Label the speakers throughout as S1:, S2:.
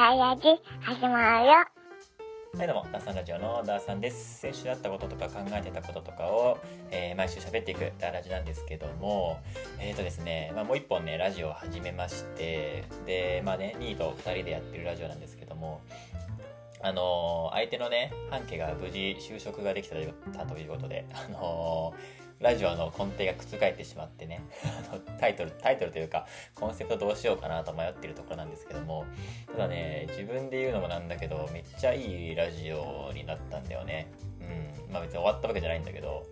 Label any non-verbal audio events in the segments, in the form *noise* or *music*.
S1: ダイヤジ始まるよ。
S2: はいどうも、ダーさんラジオのダーさんです。先週あったこととか考えてたこととかを、えー毎週喋っていくダーラジなんですけども、えーとですね、まあ、もう一本ね、ラジオを始めまして、で、まあね、ニーと二人でやってるラジオなんですけども、あのー相手のね、半家が無事就職ができたということで、あのーラジオの根底が覆ってしまってね、*laughs* タイトル、タイトルというか、コンセプトどうしようかなと迷ってるところなんですけども、ただね、自分で言うのもなんだけど、めっちゃいいラジオになったんだよね。うん。まあ別に終わったわけじゃないんだけど、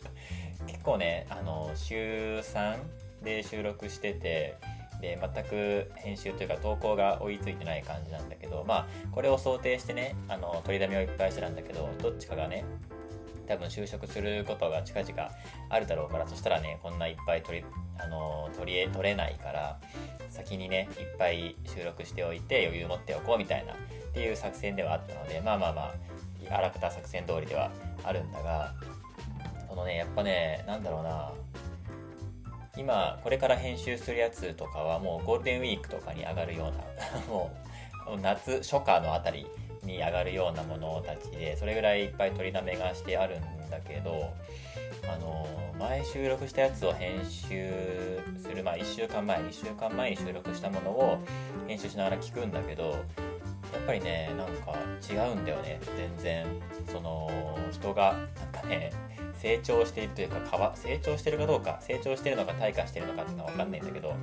S2: *laughs* 結構ね、あの、週3で収録してて、で、全く編集というか投稿が追いついてない感じなんだけど、まあ、これを想定してね、あの、取りだめをいっぱいしてたんだけど、どっちかがね、多分就職することが近々あるだろうからそしたらねこんないっぱい取りあの取り取れないから先にねいっぱい収録しておいて余裕持っておこうみたいなっていう作戦ではあったのでまあまあまああらかた作戦通りではあるんだがそのねやっぱねなんだろうな今これから編集するやつとかはもうゴールデンウィークとかに上がるような *laughs* もう夏初夏のあたりに上がるようなものたちでそれぐらいいっぱい取りだめがしてあるんだけどあの前収録したやつを編集するまあ1週間前2週間前に収録したものを編集しながら聞くんだけどやっぱりねなんか違うんだよね全然その人がなんかね成長しているというか変わ成長してるかどうか成長してるのか退化してるのかっていうのは分かんないんだけど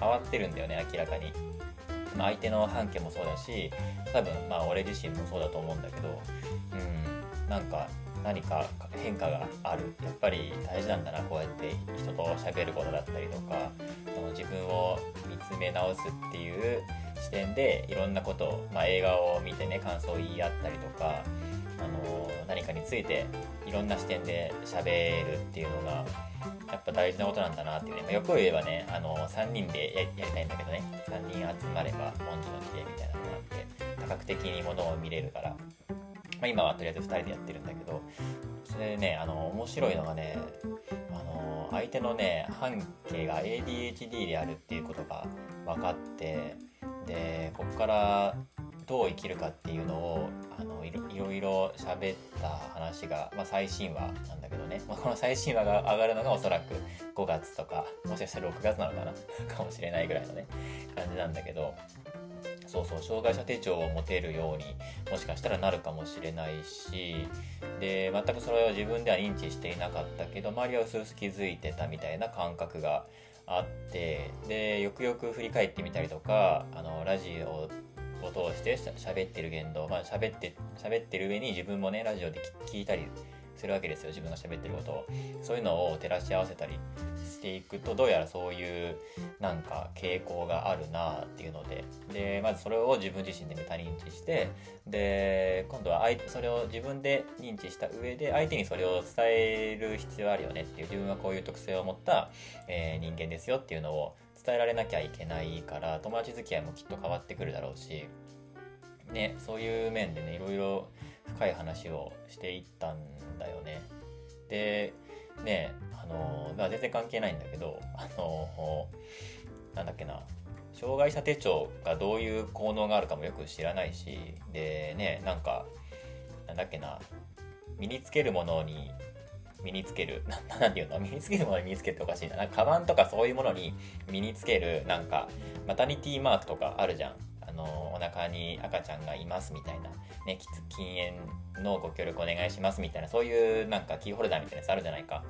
S2: 変わってるんだよね明らかに。まあ、相手の半径もそうだし多分まあ俺自身もそうだと思うんだけどうんなんか何か変化があるやっぱり大事なんだなこうやって人と喋ることだったりとかその自分を見つめ直すっていう視点でいろんなことを、まあ、映画を見てね感想を言い合ったりとかあの何かについていろんな視点で喋るっていうのがやっぱ大事なことなんだなっていうね、まあ、よく言えばねあの3人でやりたいんだけどね。3人集まれば文字の知恵みたいなのがあって多角的にものを見れるから、まあ、今はとりあえず2人でやってるんだけどそれでねあの面白いのがねあの相手のね半径が ADHD であるっていうことが分かってでここからどう生きるかっていうのをあのいろいろ喋った話が、まあ、最新話なんだけどね、まあ、この最新話が上がるのがおそらく5月とかもしかしたら6月なのかな？*laughs* かもしれないぐらいのね感じなんだけど。そうそう障害者手帳を持てるようにもしかしたらなるかもしれないしで全くそれを自分では認知していなかったけど周りは薄々気づいてたみたいな感覚があってでよくよく振り返ってみたりとかあのラジオを通してしゃ喋ってる言動まあ喋って喋ってる上に自分もねラジオで聞いたりするわけですよ。自分が喋ってることを。そういうのを照らし合わせたりしていくとどうやらそういうなんか傾向があるなっていうので。でまずそれを自分自身でメタ認知して。で今度は相それを自分で認知した上で相手にそれを伝える必要あるよねっていう。自分はこういう特性を持った、えー人間ですよっていうのを伝えられなきゃいけないから友達付き合いもきっと変わってくるだろうしねそういう面でねいろいろ深い話をしていったんだよね。でねあのまあ全然関係ないんだけどあのなんだっけな障害者手帳がどういう効能があるかもよく知らないしでねなんかなんだっけな身につけるものに身につける。*laughs* ななんていうの？身につけるものに身につけるっておかしいな。なんかカバンとかそういうものに身につけるなんかマタニティマークとかあるじゃん。あのお腹に赤ちゃんがいますみたいな、ね、禁煙のご協力お願いしますみたいなそういうなんかキーホルダーみたいなやつあるじゃないか。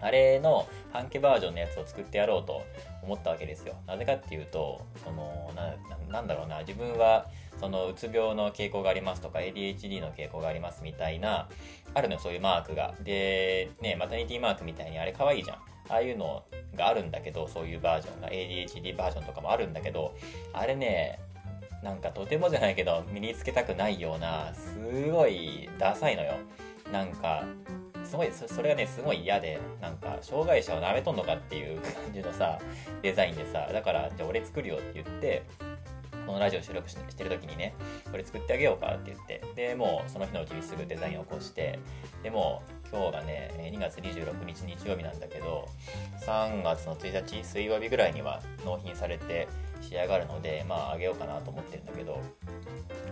S2: あれの半径バージョンのやつを作ってやろうと思ったわけですよ。なぜかっていうとそのなななんだろうな。自分はそのうつ病の傾向がありますとか ADHD の傾向がありますみたいなあるのよそういうマークが。でねマタニティマークみたいにあれ可愛いじゃん。ああいうのがあるんだけどそういうバージョンが。ADHD バージョンとかもあるんだけどあれねなんかとてもじゃないけど身につけたくないようなすごいダサいのよ。なんかすごいそれがねすごい嫌でなんか障害者をなめとんのかっていう *laughs* 感じのさデザインでさだからじゃあ俺作るよって言ってこのラジオ収録ししてる時にねこれ作ってあげようかって言ってでもうその日のうちにすぐデザインを起こしてでも今日がね2月26日日曜日なんだけど3月の1日水曜日ぐらいには納品されて仕上がるのでまああげようかなと思ってるんだけど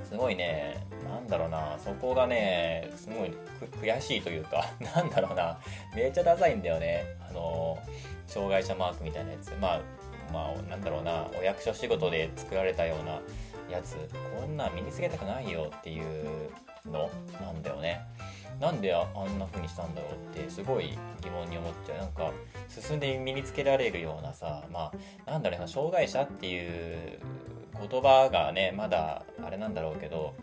S2: すごいねなんだろうなそこがねすごい悔しいというか *laughs* なんだろうなめっちゃダサいんだよねあの障害者マークみたいなやつ。まあまあなんだろうなお役所仕事で作られたようなやつ。こんな身につけたくないよっていうのなんだよね。なんであんな風にしたんだろうってすごい疑問に思っちゃう。なんか進んで身につけられるようなさまあなんだろうな障害者っていう言葉がねまだあれなんだろうけど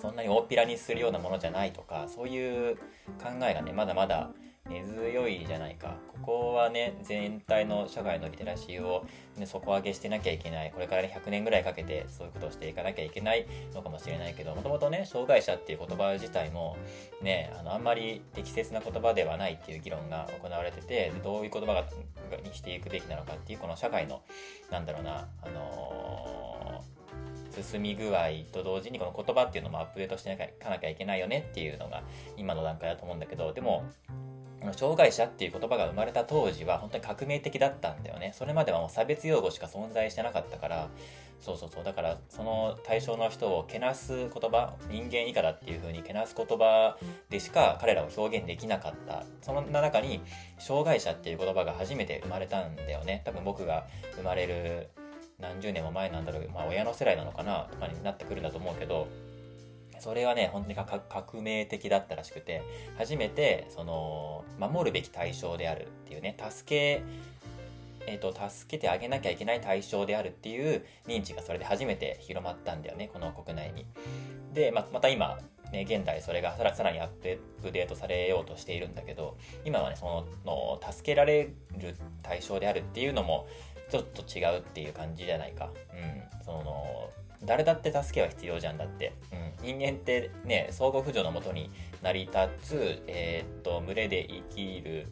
S2: そんなに大っぴらにするようなものじゃないとかそういう考えがねまだまだ根強いじゃないか。ここはね全体の社会のリテラシーを、ね、底上げしてなきゃいけない。これから、ね、100年ぐらいかけてそういうことをしていかなきゃいけないのかもしれないけどもともとね障害者っていう言葉自体もねあのあんまり適切な言葉ではないっていう議論が行われててどういう言葉がにしていくべきなのかっていうこの社会のなんだろうなあのー進み具合と同時にこの言葉っていうのもアップデートしていかなきゃいけないよねっていうのが今の段階だと思うんだけどでも障害者っていう言葉が生まれた当時は本当に革命的だったんだよね。それまではもう差別用語しか存在してなかったから、そうそうそう。だからその対象の人をけなす言葉、人間以下だっていう風にけなす言葉でしか彼らを表現できなかった。その中に障害者っていう言葉が初めて生まれたんだよね。多分僕が生まれる何十年も前なんだろうまあ親の世代なのかなとかになってくるんだと思うけど、それはね、本当に革命的だったらしくて、初めて、その、守るべき対象であるっていうね、助け、えっ、ー、と、助けてあげなきゃいけない対象であるっていう認知がそれで初めて広まったんだよね、この国内に。で、ままた今、ね、現代それがさらにアップデートされようとしているんだけど、今はね、その、の助けられる対象であるっていうのも、ちょっと違うっていう感じじゃないか。うん。その、誰だって助けは必要じゃんだって。うん、人間ってね、相互扶助のもとに成り立つ、えー、っと、群れで生きる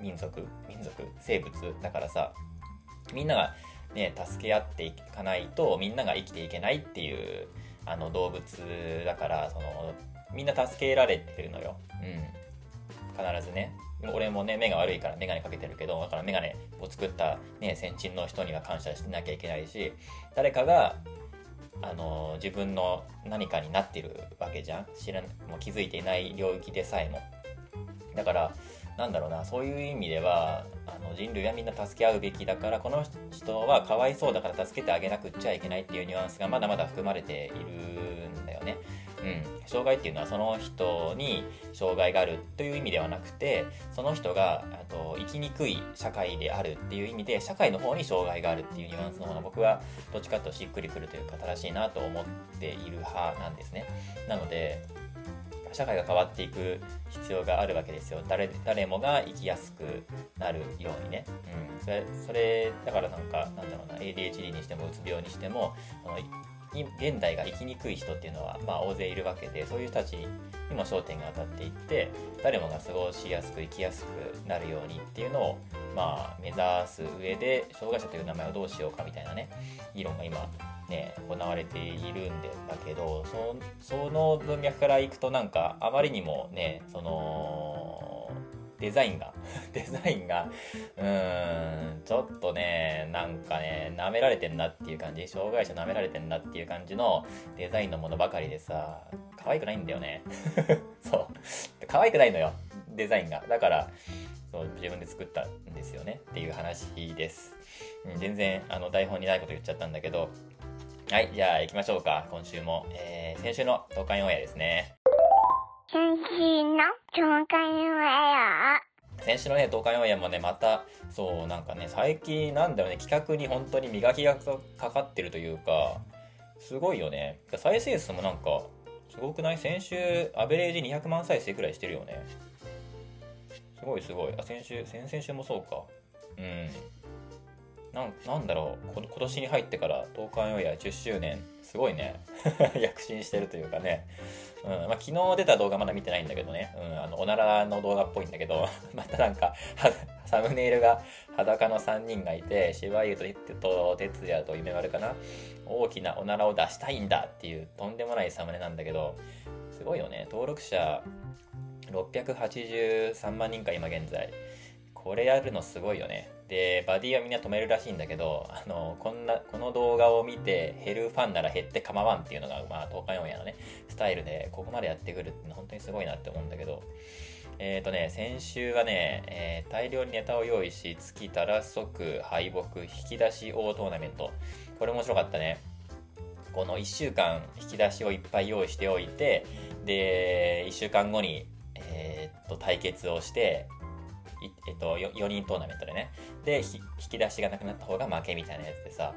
S2: 民族民族？生物？だからさ、みんながね、助け合っていかないと、みんなが生きていけないっていう、あの、動物だから、その、みんな助けられてるのよ。うん。必ずね。俺もね、目が悪いからメガネかけてるけど、だからメガネを作ったね、先人の人には感謝しなきゃいけないし、誰かがあの自分の何かになってるわけじゃん。知らもう気づいていない領域でさえも。だからなんだろうなそういう意味ではあの人類はみんな助け合うべきだからこの人はかわいそうだから助けてあげなくっちゃいけないっていうニュアンスがまだまだ含まれているんだよね、障害っていうのはその人に障害があるという意味ではなくてその人があと生きにくい社会であるっていう意味で社会の方に障害があるっていうニュアンスの方が僕はどっちかとしっくりくるというか正しいなと思っている派なんですね。なので社会が変わっていく必要があるわけですよ。誰誰もが生きやすくなるようにね、うん、それそれだからなんかなんだろうな ADHD にしてもうつ病にしてもその現代が生きにくい人っていうのは、まあ、大勢いるわけでそういう人たちにも焦点が当たっていって誰もが過ごしやすく生きやすくなるようにっていうのを、まあ、目指す上で障害者という名前をどうしようかみたいなね議論が今ね行われているんだけどその文脈からいくとなんかあまりにもねそのデザインが *laughs* デザインが、うーん、ちょっとね、なんかね、舐められてんなっていう感じ、障害者舐められてんなっていう感じのデザインのものばかりでさ、可愛くないんだよね。*laughs* そう。可愛くないのよ、デザインが。だから、そう自分で作ったんですよねっていう話です。うん、全然あの台本にないこと言っちゃったんだけど、はい、じゃあ行きましょうか、今週も。えー、先週の東海オンエアですね。
S1: 先週の東海オンエア
S2: 先週のね、東海オンエアもね、また、そう、なんかね、最近なんだろうね、企画に本当に磨きがかかってるというか、すごいよね。再生数もなんか、すごくない？先週、アベレージ200万再生くらいしてるよね。すごいすごい。あ、先週、先々週もそうか。うん。なんなんだろう今年に入ってから東海オンエア10周年すごいね *laughs* 躍進してるというかねうんまあ、昨日出た動画まだ見てないんだけどね、うん、あのおならの動画っぽいんだけど *laughs* またなんかサムネイルが裸の3人がいて芝生と哲也と夢丸かな。大きなおならを出したいんだっていうとんでもないサムネなんだけどすごいよね。登録者683万人か今現在。これやるのすごいよね。でバディはみんな止めるらしいんだけどあのこんなこの動画を見て減るファンなら減って構わんっていうのがまあ東海オンエアのねスタイルでここまでやってくるって本当にすごいなって思うんだけど。えっ、ー、とね先週はね、えー、大量にネタを用意し月たら即敗北引き出し大トーナメント。これ面白かったね。この1週間引き出しをいっぱい用意しておいてで1週間後にえー、っと対決をしてえっと、4人トーナメントでね。で、引き出しがなくなった方が負けみたいなやつでさ、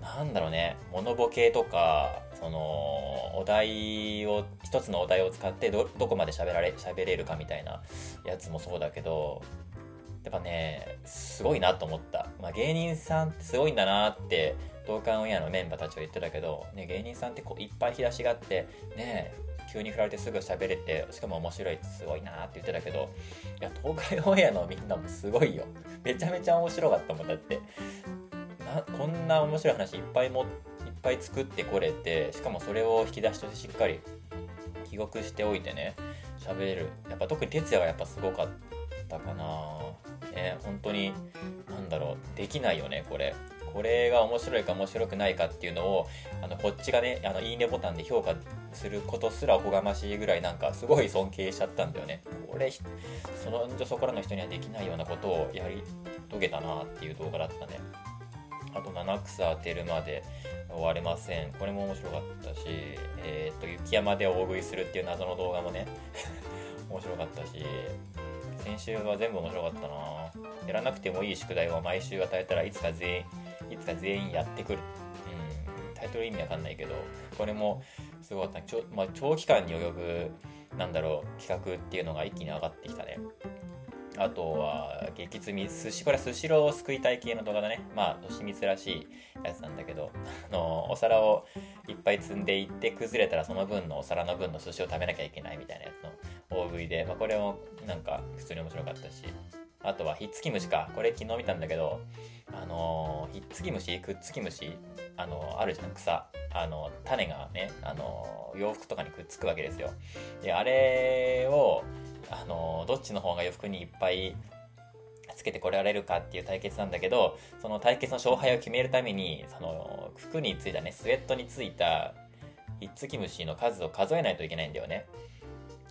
S2: なんだろうね、モノボケとか、その、お題を、一つのお題を使ってど、どこまで喋られ、喋れるかみたいなやつもそうだけど、やっぱね、すごいなと思った。まあ、芸人さんってすごいんだなって、同感オンエアのメンバーたちは言ってたけど、ね、芸人さんってこういっぱい引き出しがあって、ね、急に振られてすぐ喋れてしかも面白いってすごいなって言ってたけどいや東海オンエアのみんなもすごいよ。めちゃめちゃ面白かったもんだって。なこんな面白い話いっぱいもいっぱい作ってこれてしかもそれを引き出しとしてしっかり記録しておいてね喋れる。やっぱ特に哲也がやっぱすごかったかなね本当に何だろうできないよねこれ。これが面白いか面白くないかっていうのをあのこっちがねあのいいねボタンで評価することすらおこがましいぐらいなんかすごい尊敬しちゃったんだよね。これそのそこらの人にはできないようなことをやり遂げたなっていう動画だったね。あと七草当てるまで終われません。これも面白かったしえー、っと雪山で大食いするっていう謎の動画もね *laughs* 面白かったし先週は全部面白かったな。やらなくてもいい宿題を毎週与えたらいつか全員いつか全員やってくる。うん、タイトル意味わかんないけど、これもすごかった。ちょまあ、長期間に及ぶ、なんだろう、企画っていうのが一気に上がってきたね。あとは、激積み、寿司、これはスシローを救いたい系の動画だね。まあ、年光らしいやつなんだけど、あの、お皿をいっぱい積んでいって、崩れたらその分のお皿の分の寿司を食べなきゃいけないみたいなやつの大食いで、まあ、これもなんか普通に面白かったし、あとは、ひっつき虫か。これ昨日見たんだけど、あのひっつき虫？くっつき虫？あのあるじゃん。草。あの種がねあの洋服とかにくっつくわけですよ。であれをあのどっちの方が洋服にいっぱいつけてこれられるかっていう対決なんだけどその対決の勝敗を決めるためにその服についたねスウェットについたひっつき虫の数を数えないといけないんだよね。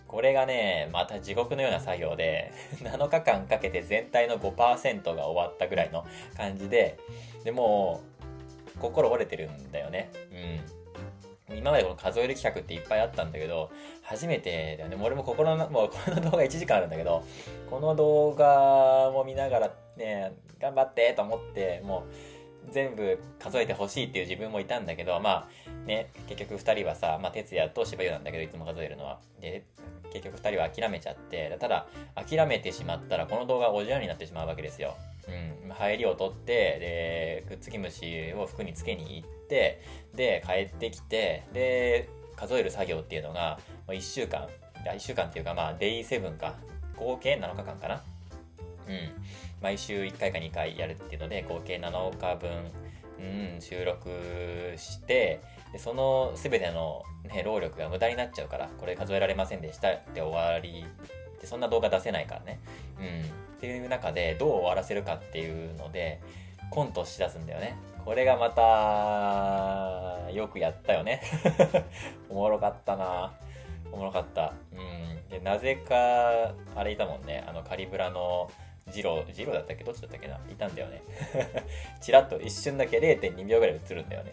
S2: これがね、また地獄のような作業で、*laughs* 7日間かけて全体の5%が終わったぐらいの感じで、でも、心折れてるんだよね。うん。今までこの数える企画っていっぱいあったんだけど、初めてだよね。も俺も心の、もうこの動画1時間あるんだけど、この動画も見ながらね、頑張ってと思って、もう、全部数えてほしいっていう自分もいたんだけど、まあね、結局2人はさ、まあ、哲也と柴優なんだけど、いつも数えるのは。で、結局2人は諦めちゃってただ諦めてしまったらこの動画おじゃんになってしまうわけですよ。うん、入りを取ってでくっつき虫を服につけに行ってで帰ってきてで数える作業っていうのが1週間1週間っていうかまあデイ7か。合計7日間かな。うん。毎週1回か2回やるっていうので合計7日分、うん、収録してでその全ての、ね、労力が無駄になっちゃうからこれ数えられませんでしたって終わり。でそんな動画出せないからね、うん、っていう中でどう終わらせるかっていうのでコントしだすんだよね。これがまたよくやったよね。*laughs* おもろかったな。おもろかった。うん。でなぜかあれいたもんね。あのカリブラのジロー、ジロだったっけ？どっちだったっけな？いたんだよね。*laughs* チラッと一瞬だけ0.2秒ぐらい映るんだよね。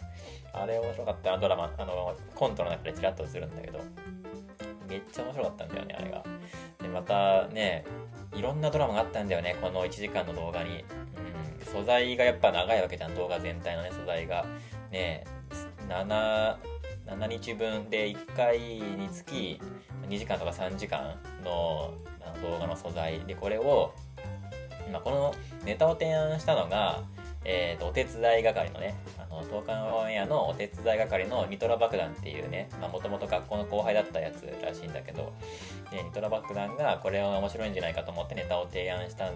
S2: あれ面白かったな、ドラマ、あの、コントの中でチラッと映るんだけど、めっちゃ面白かったんだよね、あれが。で、またね、いろんなドラマがあったんだよね、この1時間の動画に。うん、素材がやっぱ長いわけじゃん、動画全体のね、素材が。ね、7、7日分で1回につき2時間とか3時間の動画の素材でこれをまあ、このネタを提案したのが、えーと、お手伝い係のね、あの東海オンエアのお手伝い係のニトラ爆弾っていうね、もともと学校の後輩だったやつらしいんだけど、でニトラ爆弾がこれは面白いんじゃないかと思ってネタを提案したん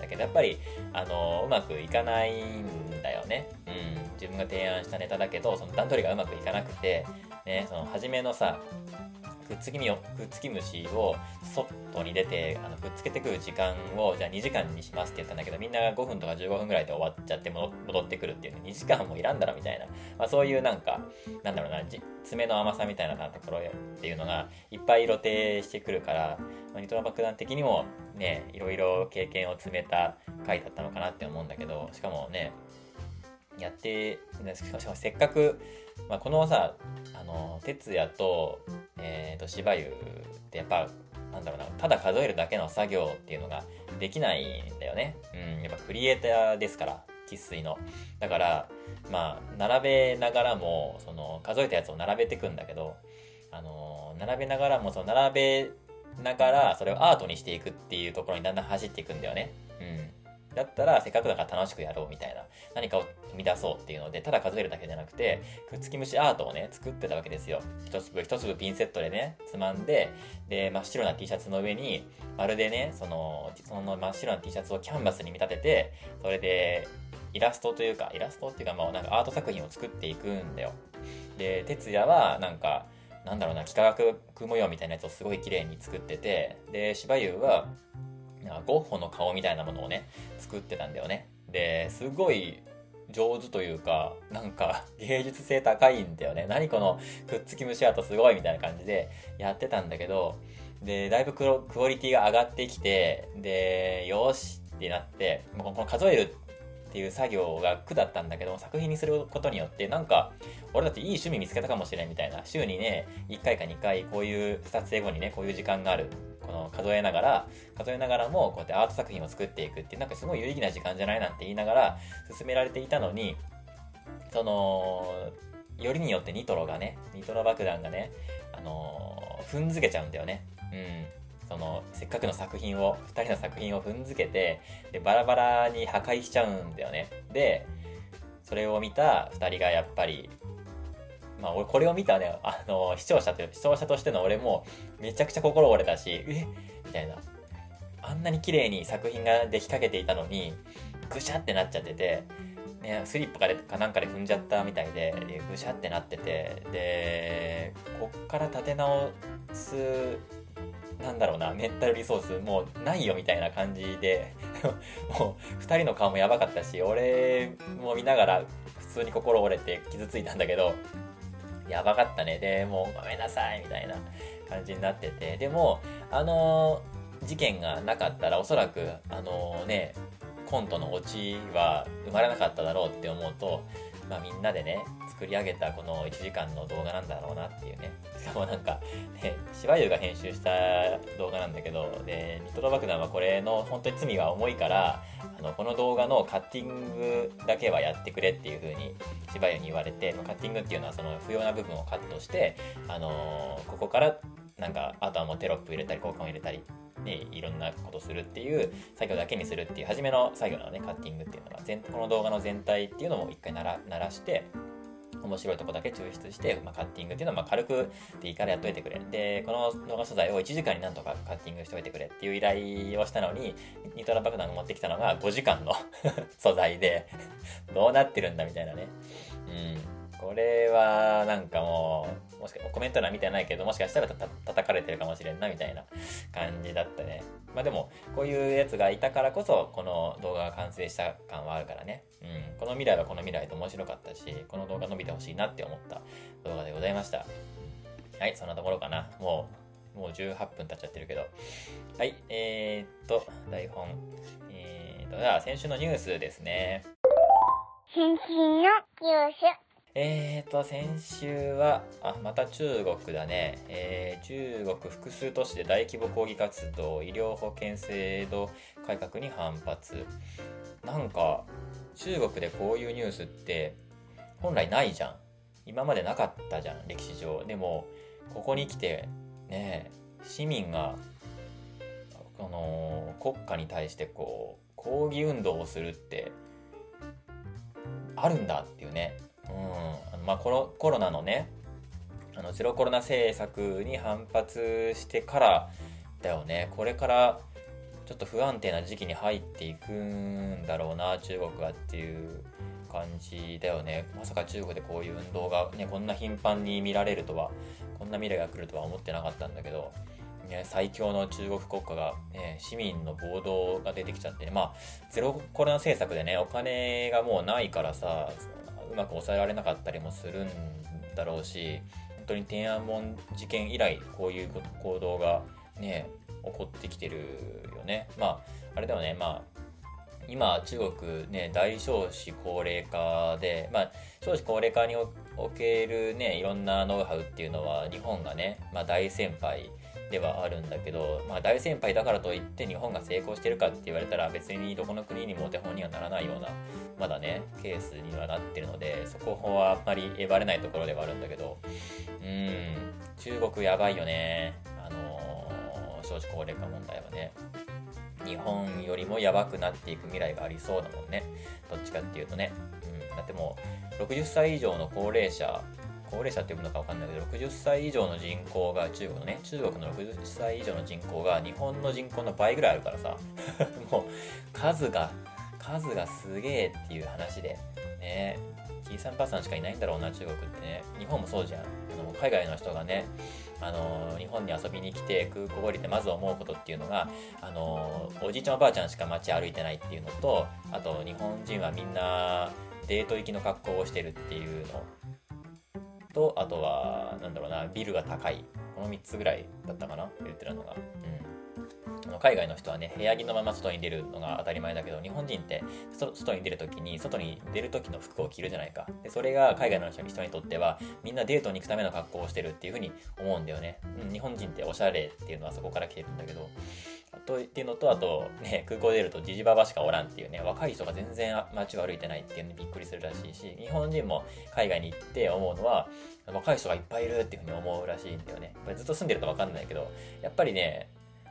S2: だけど、やっぱり、あのうまくいかないんだよね。うん。自分が提案したネタだけど、その段取りがうまくいかなくて、ね、その初めのさ、くっつきみをくっつき虫を外に出てあのくっつけてくる時間をじゃあ2時間にしますって言ったんだけどみんなが5分とか15分ぐらいで終わっちゃって戻ってくるっていうね2時間もいらんだろみたいな、まあ、そういうなんかなんだろうな爪の甘さみたいなところっていうのがいっぱい露呈してくるから、まあ、ニトロ爆弾的にもねいろいろ経験を詰めた回だったのかなって思うんだけどしかもねやってしかもせっかく、まあ、このさあの哲也と,、えーと、芝生ってやっぱなんだろうなただ数えるだけの作業っていうのができないんだよね。うん、やっぱクリエイターですから生粋の。だからまあ並べながらもその数えたやつを並べていくんだけどあの並べながらもその並べながらそれをアートにしていくっていうところにだんだん走っていくんだよね。うん。だったらせっかくだから楽しくやろうみたいな何かを生み出そうっていうのでただ数えるだけじゃなくてくっつき虫アートをね作ってたわけですよ。一粒一粒ピンセットでねつまんでで真っ白な T シャツの上にまるでねそのその真っ白な T シャツをキャンバスに見立ててそれでイラストというかイラストっていうかまあなんかアート作品を作っていくんだよ。で哲也はなんかなんだろうな幾何学模様みたいなやつをすごい綺麗に作っててで芝生はなんかゴッホの顔みたいなものをね作ってたんだよね。ですごい上手というかなんか芸術性高いんだよね。何このくっつき虫跡すごいみたいな感じでやってたんだけどでだいぶクオリティが上がってきてでよしってなってこの数えるっていう作業が苦だったんだけど作品にすることによってなんか俺だっていい趣味見つけたかもしれんみたいな。週にね1回か2回こういう撮影後にねこういう時間がある。この数えながら数えながらもこうやってアート作品を作っていくってなんかすごい有意義な時間じゃないなんて言いながら進められていたのにそのよりによってニトロがねニトロ爆弾がねあの踏んづけちゃうんだよね。うん。そのせっかくの作品を2人の作品を踏んづけてでバラバラに破壊しちゃうんだよね。でそれを見た2人がやっぱりまあ俺これを見たねあの視聴者と視聴者としての俺もめちゃくちゃ心折れたしえ？みたいな。あんなに綺麗に作品ができかけていたのにぐしゃってなっちゃっててね、スリップかでかなんかで踏んじゃったみたいでぐしゃってなっててでこっから立て直すなんだろうな、メンタルリソースもうないよみたいな感じで *laughs* もう2人の顔もやばかったし、俺も見ながら普通に心折れて傷ついたんだけど、やばかったね。で、もうごめんなさいみたいな感じになってて。でも、あの事件がなかったらおそらく、あのね、コントのオチは生まれなかっただろうって思うと、まあみんなでね、作り上げたこの1時間の動画なんだろうなっていうね。しかもなんか、ね、しばゆが編集した動画なんだけど、で、ニトロ爆弾はこれの本当に罪は重いから、あの、この動画のカッティングだけはやってくれっていう風にしばゆに言われて、カッティングっていうのはその不要な部分をカットして、あのー、ここからなんか、あとはもうテロップ入れたり、交換を入れたり、ね、いろんなことするっていう作業だけにするっていう初めの作業なのねカッティングっていうのが全この動画の全体っていうのも一回なら鳴らして面白いとこだけ抽出して、まあ、カッティングっていうのはま軽くでいいからやっといてくれ。で、この動画素材を1時間になんとかカッティングしておいてくれっていう依頼をしたのに、ニトラ爆弾が持ってきたのが5時間の *laughs* 素材でどうなってるんだみたいなね。うん。これはなんかもう、しかコメント欄見てないけど、もしかしたらた叩かれてるかもしれんなみたいな感じだったね。まあでも、こういうやつがいたからこそ、この動画が完成した感はあるからね。うん。この未来はこの未来で面白かったし、この動画伸びてほしいなって思った動画でございました。はい、そんなところかな。もう、もう18分経っちゃってるけど。はい、えー、っと、台本。えー、っと、じゃあ先週のニュースですね。
S1: 先週のニュース。
S2: えーと、先週は、あ、また中国だね。えー、中国複数都市で大規模抗議活動、医療保険制度改革に反発。なんか、中国でこういうニュースって本来ないじゃん。今までなかったじゃん、歴史上。でも、ここに来て、ね、市民が、この、国家に対してこう、抗議運動をするって、あるんだっていうね。うん。まあ、コロコロナのねあのゼロコロナ政策に反発してからだよね。これからちょっと不安定な時期に入っていくんだろうな中国はっていう感じだよね。まさか中国でこういう運動が、ね、こんな頻繁に見られるとはこんな未来が来るとは思ってなかったんだけど、ね、最強の中国国家が、ね、市民の暴動が出てきちゃって、ね、まあゼロコロナ政策でねお金がもうないからさうまく抑えられなかったりもするんだろうし本当に天安門事件以来こういう行動がね起こってきてるよね。まああれだよね。まあ今中国ね大少子高齢化でまあ少子高齢化におけるねいろんなノウハウっていうのは日本がね、まあ、大先輩ではあるんだけど、まあ、大先輩だからといって日本が成功してるかって言われたら別にどこの国にもお手本にはならないようなまだねケースにはなってるのでそこはあんまりえばれないところではあるんだけどうん中国やばいよね。あのー、少子高齢化問題はね。日本よりもやばくなっていく未来がありそうだもんね。どっちかっていうとね、うん、だってもう60歳以上の高齢者高齢者って呼ぶのか分かんないけど60歳以上の人口が中国のね中国の60歳以上の人口が日本の人口の倍ぐらいあるからさ。*laughs* もう数が数がすげえっていう話で。ね。じいさんばあさんしかいないんだろうな中国ってね。日本もそうじゃん。あの海外の人がねあの日本に遊びに来て空港降りてまず思うことっていうのがあのおじいちゃんおばあちゃんしか街歩いてないっていうのとあと日本人はみんなデート行きの格好をしてるっていうの。とあとはなんだろうなビルが高いこの3つぐらいだったかな言ってるのが。うん海外の人はね部屋着のまま外に出るのが当たり前だけど日本人って外に出る時に外に出る時の服を着るじゃないか。でそれが海外の人にとってはみんなデートに行くための格好をしてるっていう風に思うんだよね、うん、日本人っておしゃれっていうのはそこから来てるんだけど。とっていうのとあとね *laughs* 空港出るとジジババしかおらんっていうね若い人が全然街を歩いてないっていうのにびっくりするらしいし日本人も海外に行って思うのは若い人がいっぱいいるっていう風に思うらしいんだよね。これずっと住んでると分かんないけどやっぱりね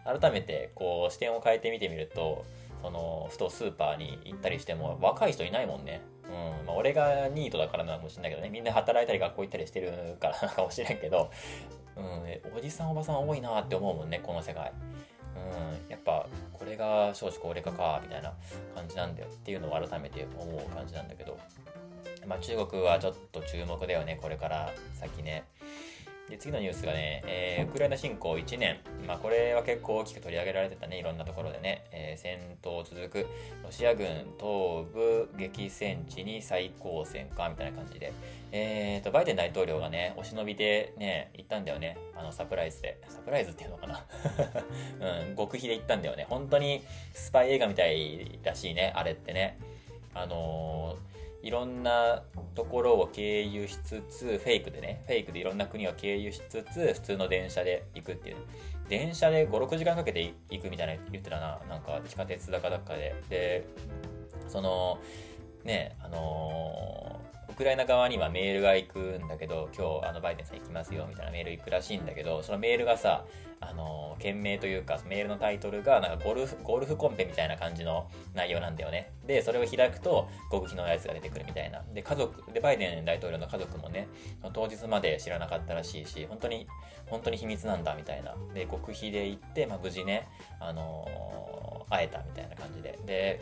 S2: 改めてこう視点を変えて見てみるとそのふとスーパーに行ったりしても若い人いないもんね。うん。まあ、俺がニートだからなのかもしれないけどね。みんな働いたり学校行ったりしてるからなのかもしれんけど、うん、おじさんおばさん多いなって思うもんねこの世界。うん、やっぱこれが少子高齢化かみたいな感じなんだよっていうのを改めて思う感じなんだけど、まあ、中国はちょっと注目だよねこれから。先ね。で次のニュースがね、えー、ウクライナ侵攻1年、まあ、これは結構大きく取り上げられてたね、いろんなところでね、えー、戦闘続く、ロシア軍東部激戦地に再抗戦かみたいな感じで、えーと、バイデン大統領がね、お忍びでね、行ったんだよね、あのサプライズで。サプライズっていうのかな。*laughs* うん、極秘で行ったんだよね。本当にスパイ映画みたいらしいね、あれってね。あのーいろんなところを経由しつつ、フェイクでね、フェイクでいろんな国を経由しつつ、普通の電車で行くっていう。電車で5、6時間かけて行くみたいな言ってたな。なんか地下鉄だかだかで。で、その、ね、あのークライナ側にはメールが行くんだけど、今日あのバイデンさん行きますよみたいなメール行くらしいんだけど、そのメールがさ、あの、件名というか、メールのタイトルが、なんかゴルフ、ゴルフコンペみたいな感じの内容なんだよね。で、それを開くと、極秘のやつが出てくるみたいな。で、家族、で、バイデン大統領の家族もね、当日まで知らなかったらしいし、本当に、本当に秘密なんだみたいな。で、極秘で行って、まあ、無事ね、あのー、会えたみたいな感じで。で、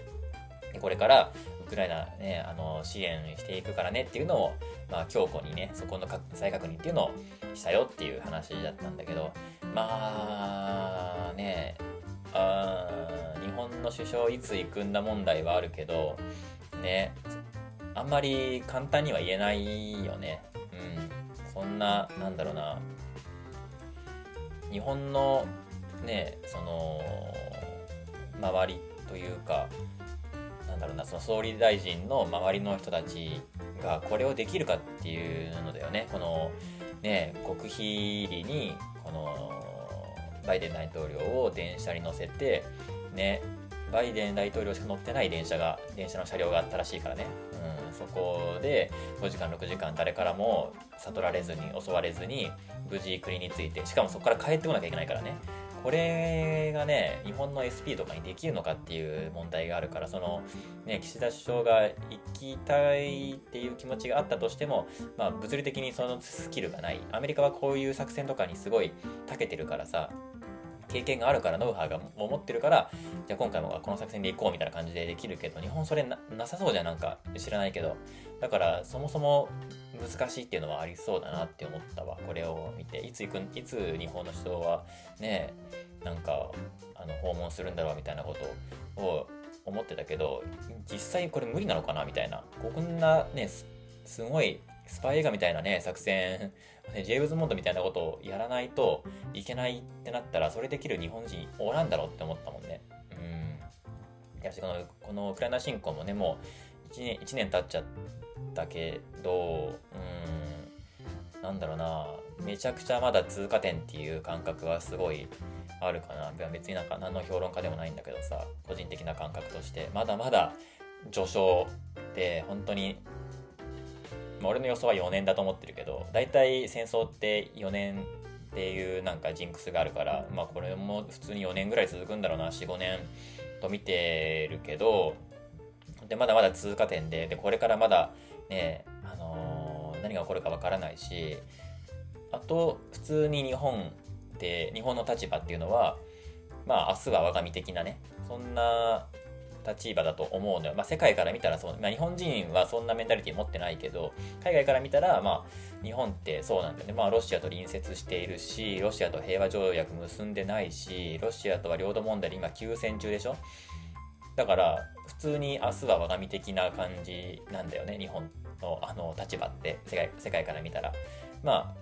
S2: これからウクライナ、ね、あの支援していくからねっていうのを、まあ、強固にねそこの再確認っていうのをしたよっていう話だったんだけどまあねあ日本の首相いつ行くんだ問題はあるけどねあんまり簡単には言えないよね。うん。そんななんだろうな。日本のねその周りというかだろうなその総理大臣の周りの人たちがこれをできるかっていうのだよね。このね極秘裏にこのバイデン大統領を電車に乗せてねバイデン大統領しか乗ってない電車が電車の車両があったらしいからね、うん、そこで5時間6時間誰からも悟られずに襲われずに無事国に着いてしかもそこから帰ってこなきゃいけないからね。これがね日本の SP とかにできるのかっていう問題があるからその、ね、岸田首相が行きたいっていう気持ちがあったとしても、まあ、物理的にそのスキルがない。アメリカはこういう作戦とかにすごい長けてるからさ経験があるからノウハウが持ってるからじゃあ今回もこの作戦で行こうみたいな感じでできるけど日本それなさそうじゃんなんか。知らないけど。だからそもそも難しいっていうのはありそうだなって思ったわ。これを見て。いつ行くいつ日本の人はねなんかあの訪問するんだろうみたいなことを思ってたけど実際これ無理なのかなみたいな。こんなねすごいスパイ映画みたいなね作戦 *laughs* ジェームズ・モンドみたいなことをやらないといけないってなったらそれできる日本人おらんだろうって思ったもんね。うん。いやこのこのウクライナ侵攻もねもう1年 ,1 年経っちゃったけどうんなんだろうな。めちゃくちゃまだ通過点っていう感覚はすごいあるかな。別になんか何の評論家でもないんだけどさ個人的な感覚として。まだまだ序章で本当にまあ俺の予想は4年だと思ってるけど大体戦争って4年っていうなんかジンクスがあるからまあこれも普通に4年ぐらい続くんだろうな45年と見てるけどでまだまだ通過点ででこれからまだねあのー、何が起こるかわからないしあと普通に日本で日本の立場っていうのはまあ明日は我が身的なねそんな立場だと思うのよ。まあ、世界から見たらそう、まあ、日本人はそんなメンタリティ持ってないけど、海外から見たら、まあ、日本ってそうなんだよね。まあ、ロシアと隣接しているし、ロシアと平和条約結んでないし、ロシアとは領土問題で今休戦中でしょ？だから、普通に明日は我が身的な感じなんだよね、日本のあの立場って、世界世界から見たら。ま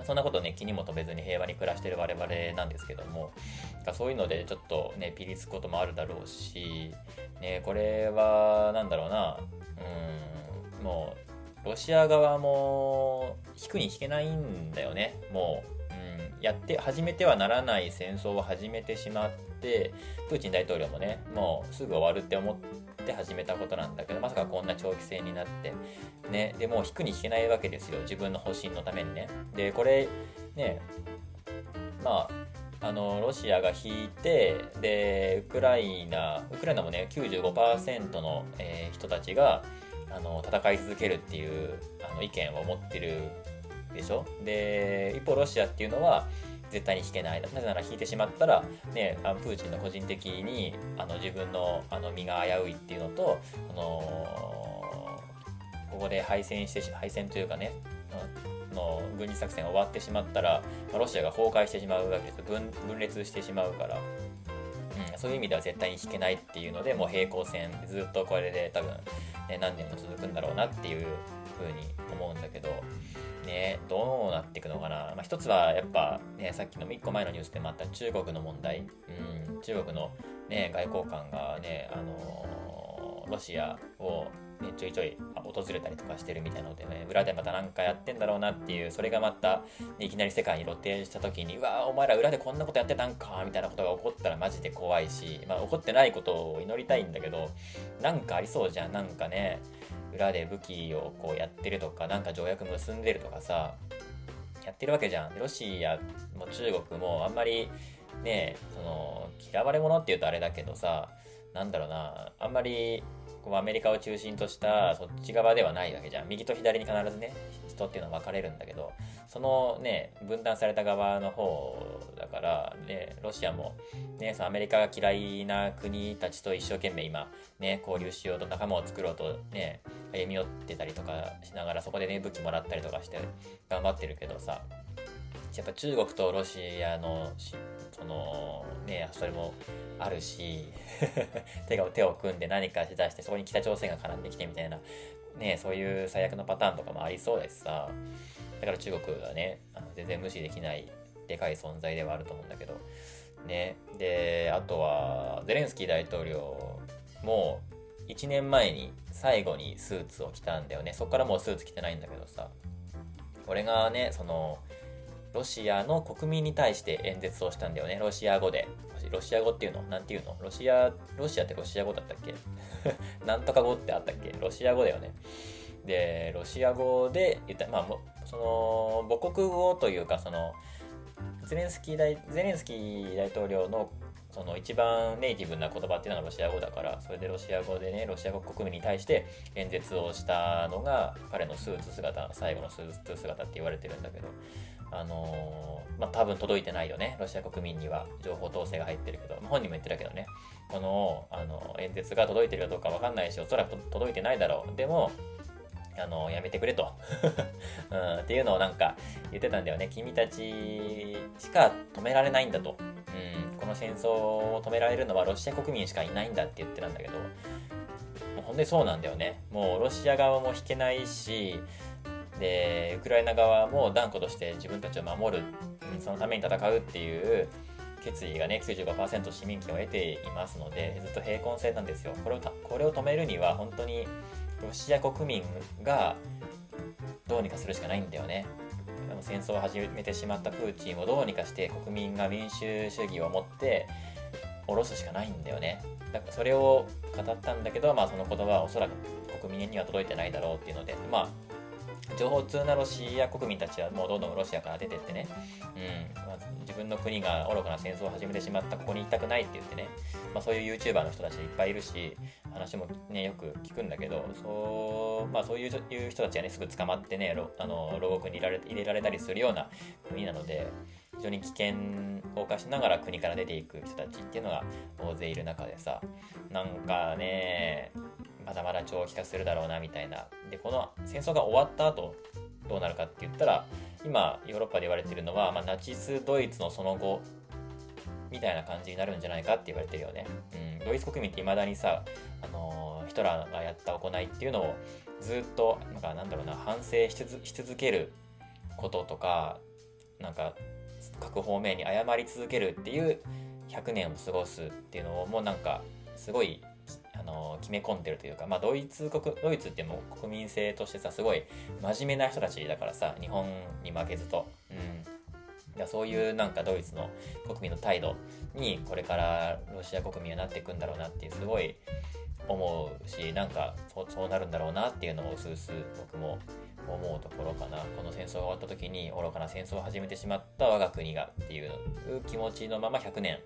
S2: あ、そんなことね気にも留めずに平和に暮らしてる我々なんですけどもそういうのでちょっとねピリつくこともあるだろうし、ね、これは何だろうなうんもうロシア側も引くに引けないんだよねもう、やって始めてはならない戦争を始めてしまってプーチン大統領もねもうすぐ終わるって思って始めたことなんだけどまさかこんな長期戦になってねでもう引くに引けないわけですよ自分の方針のためにね。でこれねまああのロシアが引いてでウクライナウクライナもね95%の、えー、人たちがあの戦い続けるっていうあの意見を持ってるでしょ？で一方ロシアっていうのは絶対に引けないなぜなら引いてしまったら、ね、あのプーチンの個人的にあの自分のあの身が危ういっていうのと、あのここで敗戦して敗戦というかねの軍事作戦が終わってしまったら、まあ、ロシアが崩壊してしまうわけです分分裂してしまうから、うん、そういう意味では絶対に引けないっていうのでもう平行線ずっとこれで多分、ね、何年も続くんだろうなっていうふうに思うんだけど。ね、どうなっていくのかな。まあ、一つはやっぱ、ね、さっきの1個前のニュースでもあった中国の問題。うん、中国の、ね、外交官がね、あのー、ロシアを、ね、ちょいちょい訪れたりとかしてるみたいなのでね、裏でまた何かやってんだろうなっていう、それがまた、ね、いきなり世界に露呈した時に、うわお前ら裏でこんなことやってたんか、みたいなことが起こったらマジで怖いし、まあ起こってないことを祈りたいんだけど、なんかありそうじゃん、なんかね。裏で武器をこうやってるとかなんか条約結んでるとかさやってるわけじゃん。ロシアも中国もあんまりねその嫌われ者っていうとあれだけどさなんだろうなあんまりこうアメリカを中心としたそっち側ではないわけじゃん。右と左に必ずね人っていうのは分かれるんだけどそのね分断された側の方だからねロシアもねそのアメリカが嫌いな国たちと一生懸命今ね交流しようと仲間を作ろうとね歩み寄ってたりとかしながらそこでね武器もらったりとかして頑張ってるけどさやっぱ中国とロシアのそのねそれもあるし *laughs* 手が手を組んで何かしだしてそこに北朝鮮が絡んできてみたいなねそういう最悪のパターンとかもありそうですさ。だから中国はねあの全然無視できないでかい存在ではあると思うんだけど。ね。であとはゼレンスキー大統領も1年前に最後にスーツを着たんだよね。そっからもうスーツ着てないんだけどさ。これがねそのロシアの国民に対して演説をしたんだよね。ロシア語で。ロシア語っていうの？なんていうの？ロシア、ロシアってロシア語だったっけ？*laughs* なんとか語ってあったっけ？ロシア語だよね。で、ロシア語で言った、まあ、その、母国語というか、その、ゼレンスキー大、ゼレンスキー大統領のその一番ネイティブな言葉っていうのがロシア語だからそれでロシア語でねロシア国民に対して演説をしたのが彼のスーツ姿最後のスーツ姿って言われてるんだけどあのー、まあ、多分届いてないよね。ロシア国民には情報統制が入ってるけど、まあ、本人も言ってたけどね、この、あの、演説が届いてるかどうかわかんないし、おそらく届いてないだろう。でも、あの、やめてくれと、*laughs* うん。っていうのをなんか言ってたんだよね。君たちしか止められないんだと。うん。この戦争を止められるのはロシア国民しかいないんだって言ってたんだけど、もう本当にそうなんだよね。もうロシア側も引けないし、で、ウクライナ側も断固として自分たちを守る、そのために戦うっていう決意がね、95%市民権を得ていますので、ずっと平行線なんですよ。これをこれを止めるには本当にロシア国民がどうにかするしかないんだよね。戦争を始めてしまったプーチンをどうにかして国民が民主主義を持って下ろすしかないんだよね。だからそれを語ったんだけど、まあ、その言葉はおそらく国民には届いてないだろうっていうので、まあ、情報通なロシア国民たちはもうどんどんロシアから出てってね、うん。まあ、自分の国が愚かな戦争を始めてしまったここに行きたくないって言ってね、まあ、そういう YouTuber の人たちいっぱいいるし話もねよく聞くんだけどそう,、まあ、そういう人たちはねすぐ捕まってねあの牢獄に入れられ入れられたりするような国なので非常に危険を冒しながら国から出ていく人たちっていうのが大勢いる中でさなんかねまだまだ長期化するだろうなみたいな。でこの戦争が終わった後どうなるかって言ったら今ヨーロッパで言われてるのは、まあ、ナチスドイツのその後みたいな感じになるんじゃないかって言われてるよね、うん、ドイツ国民って未だにさ、あのー、ヒトラーがやった行いっていうのをずっとなんかなんだろうな反省し続けることとかなんか各方面に謝り続けるっていう100年を過ごすっていうのをもうなんかすごいあの決め込んでるというか、まあ、ドイツ国ドイツってもう国民性としてさすごい真面目な人たちだからさ日本に負けずと、うん、そういうなんかドイツの国民の態度にこれからロシア国民はなっていくんだろうなっていうすごい思うしなんかそうなるんだろうなっていうのをうすうす僕も思うところかな。この戦争が終わった時に愚かな戦争を始めてしまった我が国がっていう気持ちのまま100年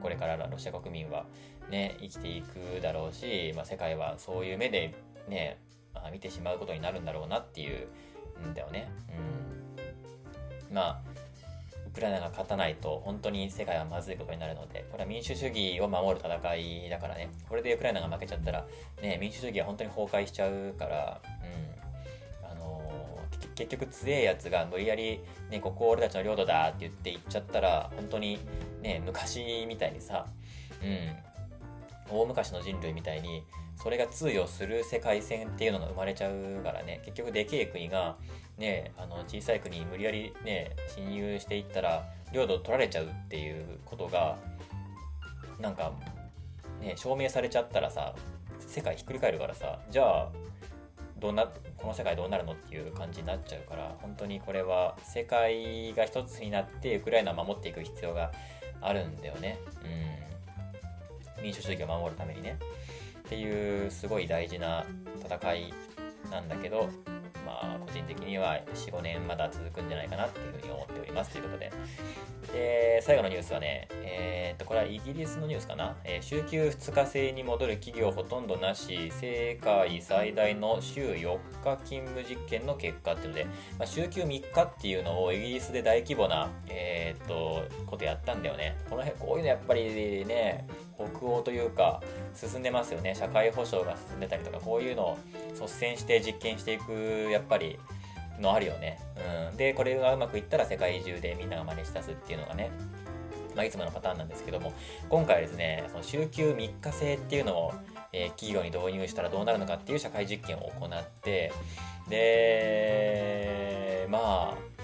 S2: これからロシア国民はね生きていくだろうし、まあ、世界はそういう目でねあ見てしまうことになるんだろうなっていうんだよね。うん、まあウクライナが勝たないと本当に世界はまずいことになるので、これは民主主義を守る戦いだからね、これでウクライナが負けちゃったら、ね、民主主義は本当に崩壊しちゃうから、うん、結局強えやつが無理やり、ね、ここ俺たちの領土だって言って行っちゃったら、本当にね、昔みたいにさ、うん、大昔の人類みたいに、それが通用する世界線っていうのが生まれちゃうからね、結局でけえ国が、ね、あの小さい国に無理やりね、侵入していったら、領土取られちゃうっていうことが、なんか、ね、証明されちゃったらさ、世界ひっくり返るからさ、じゃあ、どうなこの世界どうなるのっていう感じになっちゃうから本当にこれは世界が一つになってウクライナを守っていく必要があるんだよね。うん、民主主義を守るためにね。っていうすごい大事な戦いなんだけどまあ、個人的には4、5年まだ続くんじゃないかなっていうふうに思っておりますということで。で、最後のニュースはね、えー、っと、これはイギリスのニュースかな。えー、週休2日制に戻る企業ほとんどなし、世界最大の週4日勤務実験の結果っていうので、まあ、週休3日っていうのをイギリスで大規模な、えー、っと、ことやったんだよね。この辺、こういうのやっぱりね、北欧というか進んでますよね社会保障が進んでたりとかこういうのを率先して実験していくやっぱりのあるよね、うん、でこれがうまくいったら世界中でみんなが真似し出すっていうのがねまあ、いつものパターンなんですけども今回はですねその週休3日制っていうのを、えー、企業に導入したらどうなるのかっていう社会実験を行ってでまあ